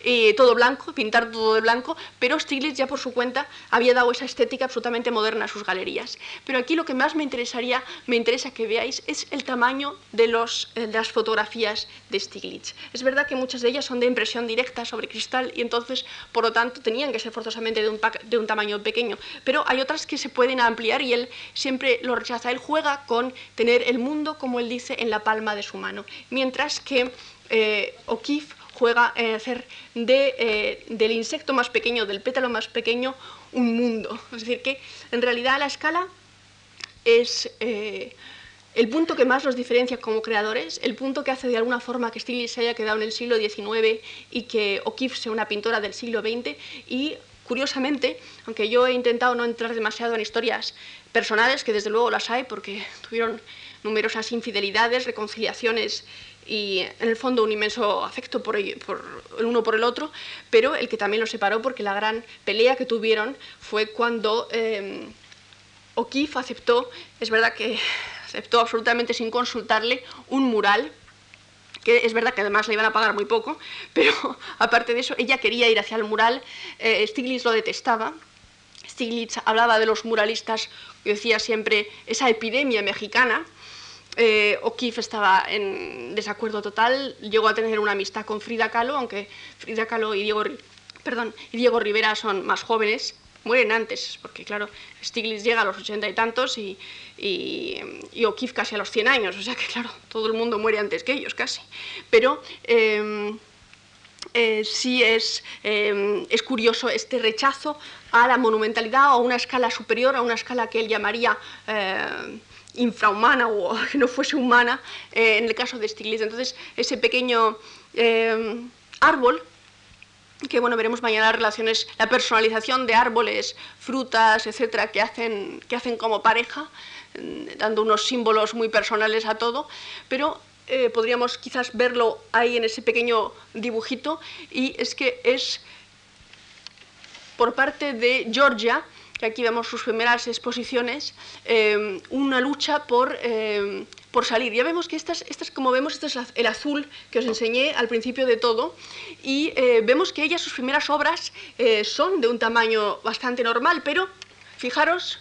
eh, todo blanco, pintar todo de blanco, pero Stiglitz ya por su cuenta había dado esa estética absolutamente moderna a sus galerías. Pero aquí lo que más me interesaría, me interesa que veáis, es el tamaño de, los, eh, de las fotografías de Stiglitz. Es verdad que muchas de ellas son de impresión directa sobre cristal y entonces, por lo tanto, tenían que ser forzosamente de un, de un tamaño pequeño, pero hay otras que se pueden ampliar y él siempre lo rechaza. Él juega con tener el mundo, como él dice, en la palma de su mano, mientras que eh, O'Keeffe juega en hacer eh, del insecto más pequeño, del pétalo más pequeño, un mundo. Es decir, que en realidad la escala es eh, el punto que más los diferencia como creadores, el punto que hace de alguna forma que Stiglitz se haya quedado en el siglo XIX y que O'Keeffe sea una pintora del siglo XX y curiosamente, aunque yo he intentado no entrar demasiado en historias personales, que desde luego las hay porque tuvieron numerosas infidelidades, reconciliaciones y en el fondo un inmenso afecto por, el uno por el otro, pero el que también los separó porque la gran pelea que tuvieron fue cuando eh, O'Keeffe aceptó, es verdad que aceptó absolutamente sin consultarle, un mural que es verdad que además le iban a pagar muy poco, [LAUGHS] pero aparte de eso, ella quería ir hacia el mural, eh, Stiglitz lo detestaba, Stiglitz hablaba de los muralistas, decía siempre, esa epidemia mexicana, eh, O'Keeffe estaba en desacuerdo total, llegó a tener una amistad con Frida Kahlo, aunque Frida Kahlo y Diego, perdón, y Diego Rivera son más jóvenes, mueren antes, porque claro, Stiglitz llega a los ochenta y tantos y, y, O'Keeffe casi a los cien años, o sea que claro, todo el mundo muere antes que ellos casi. Pero em, eh, sí es, es curioso este rechazo a la monumentalidad a una escala superior, a una escala que él llamaría... Infrahumana o [LAUGHS] que no fuese humana eh, en el caso de Stiglitz. Entonces, ese pequeño eh, árbol que bueno, veremos mañana relaciones, la personalización de árboles, frutas, etcétera, que hacen, que hacen como pareja, mm, dando unos símbolos muy personales a todo, pero eh, podríamos quizás verlo ahí en ese pequeño dibujito, y es que es por parte de Georgia, que aquí vemos sus primeras exposiciones, eh, una lucha por, eh, por, salir. Ya vemos que estas, estas, como vemos, este es el azul que os enseñé al principio de todo, y eh, vemos que ella, sus primeras obras son de un tamaño bastante normal, pero fijaros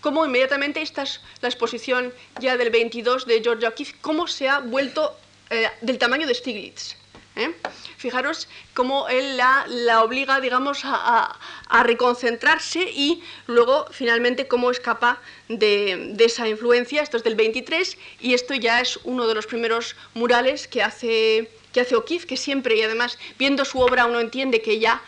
cómo inmediatamente esta es la exposición ya del 22 de George O'Keeffe, cómo se ha vuelto del tamaño de Stiglitz. ¿Eh? Fijaros cómo él la, obliga, digamos, a, reconcentrarse y luego finalmente cómo escapa de, de, esa influencia. Esto es del 23 y esto ya es uno de los primeros murales que hace, que hace O'Keeffe, que siempre, y además viendo su obra uno entiende que ya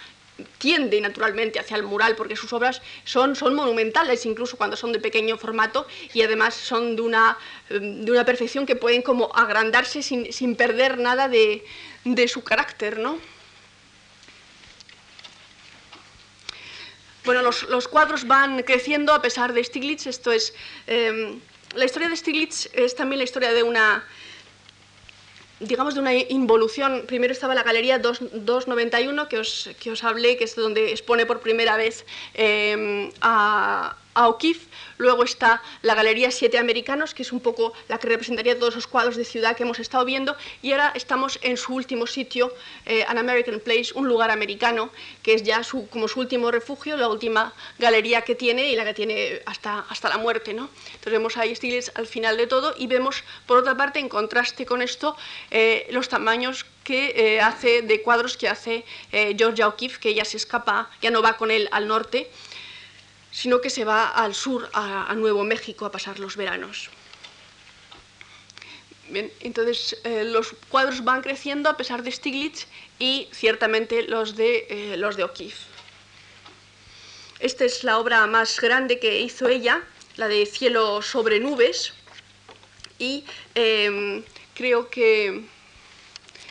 tiende naturalmente hacia el mural porque sus obras son, son monumentales incluso cuando son de pequeño formato y además son de una, de una perfección que pueden como agrandarse sin, sin perder nada de, de su carácter, ¿no? Bueno, los, cuadros van creciendo a pesar de Stiglitz. Esto es. Em, la historia de Stiglitz es también la historia de una. digamos, de una involución. Primero estaba la galería 291, que os, que os hablé, que es donde expone por primera vez em, a, a O'Keeffe. Luego está la Galería Siete Americanos, que es un poco la que representaría todos esos cuadros de ciudad que hemos estado viendo. Y ahora estamos en su último sitio, eh, An American Place, un lugar americano, que es ya su, como su último refugio, la última galería que tiene y la que tiene hasta, hasta la muerte. ¿no? Entonces vemos ahí Stiglitz al final de todo y vemos, por otra parte, en contraste con esto, eh, los tamaños que eh, hace de cuadros que hace Georgia O'Keeffe, que ya se escapa, ya no va con él al norte, sino que se va al sur, a, Nuevo México, a pasar los veranos. entonces eh, los cuadros van creciendo a pesar de Stiglitz y ciertamente los de, eh, los de O'Keeffe. Esta es la obra más grande que hizo ella, la de Cielo sobre nubes, y em, creo que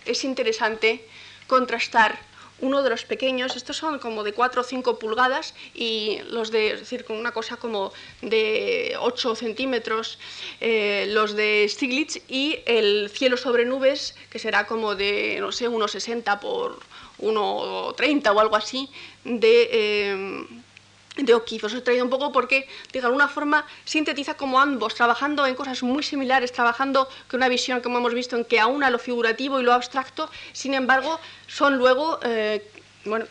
es interesante contrastar uno de los pequeños, estos son como de 4 o 5 pulgadas y los de, es decir, con una cosa como de 8 centímetros, eh, los de Stiglitz y el cielo sobre nubes, que será como de, no sé, 1,60 por 1,30 o algo así, de... Eh, de O'Keeffe. Os he traído un poco porque, de alguna forma, sintetiza como ambos, trabajando en cosas muy similares, trabajando con una visión, como hemos visto, en que aúna lo figurativo y lo abstracto, sin embargo, son luego eh, bueno,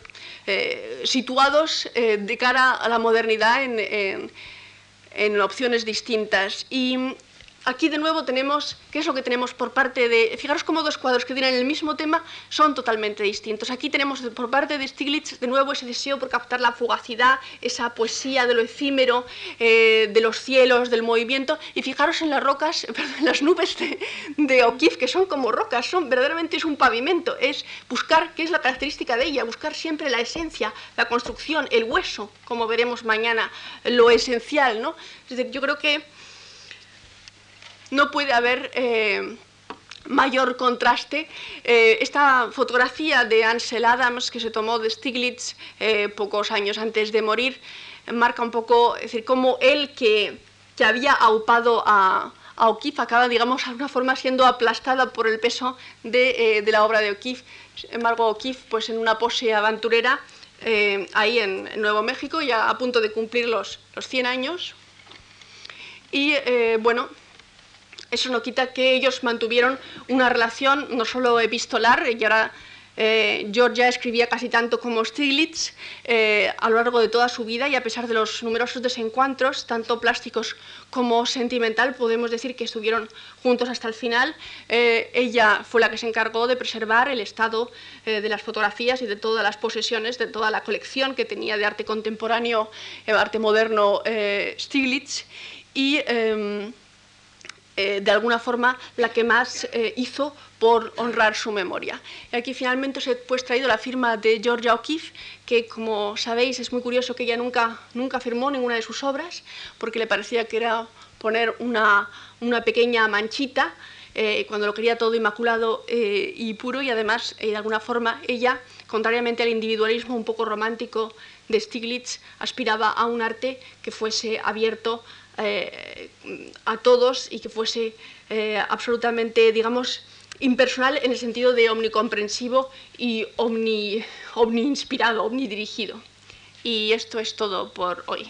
eh, situados eh, de cara a la modernidad en, en, en opciones distintas. Y aquí de nuevo tenemos, ¿qué es lo que tenemos por parte de... Fijaros cómo dos cuadros que tienen el mismo tema son totalmente distintos. Aquí tenemos por parte de Stiglitz de nuevo ese deseo por captar la fugacidad, esa poesía de lo efímero, eh, de los cielos, del movimiento. Y fijaros en las rocas, [LAUGHS] las nubes de, de O'Keeffe, que son como rocas, son verdaderamente es un pavimento. Es buscar qué es la característica de ella, buscar siempre la esencia, la construcción, el hueso, como veremos mañana, lo esencial. ¿no? Es decir, yo creo que no puede haber eh, mayor contraste. Eh, esta fotografía de Ansel Adams, que se tomó de Stiglitz eh, pocos años antes de morir, marca un poco, es decir, cómo él que, que había aupado a, a O'Keeffe acaba, digamos, de alguna forma siendo aplastada por el peso de, de la obra de O'Keeffe. Sin embargo, O'Keeffe, pues en una pose aventurera, ahí en, Nuevo México, ya a punto de cumplir los, los 100 años. Y bueno, eso no quita que ellos mantuvieron una relación no solo epistolar, y ahora eh, George ya escribía casi tanto como Stiglitz eh, a lo largo de toda su vida y a pesar de los numerosos desencuentros, tanto plásticos como sentimental, podemos decir que estuvieron juntos hasta el final. Eh, ella fue la que se encargó de preservar el estado de las fotografías y de todas las posesiones, de toda la colección que tenía de arte contemporáneo, arte moderno Stiglitz. Y em, eh, de alguna forma la que más eh, hizo por honrar su memoria. Y aquí finalmente os he pues, traído la firma de Georgia O'Keeffe, que como sabéis es muy curioso que ella nunca, nunca firmó ninguna de sus obras, porque le parecía que era poner una, una pequeña manchita, eh, cuando lo quería todo inmaculado y puro, y además, eh, de alguna forma, ella, contrariamente al individualismo un poco romántico de Stiglitz, aspiraba a un arte que fuese abierto eh, a todos y que fuese eh, absolutamente, digamos, impersonal en el sentido de omnicomprensivo y omni, omni inspirado, omnidirigido. Y esto es todo por hoy.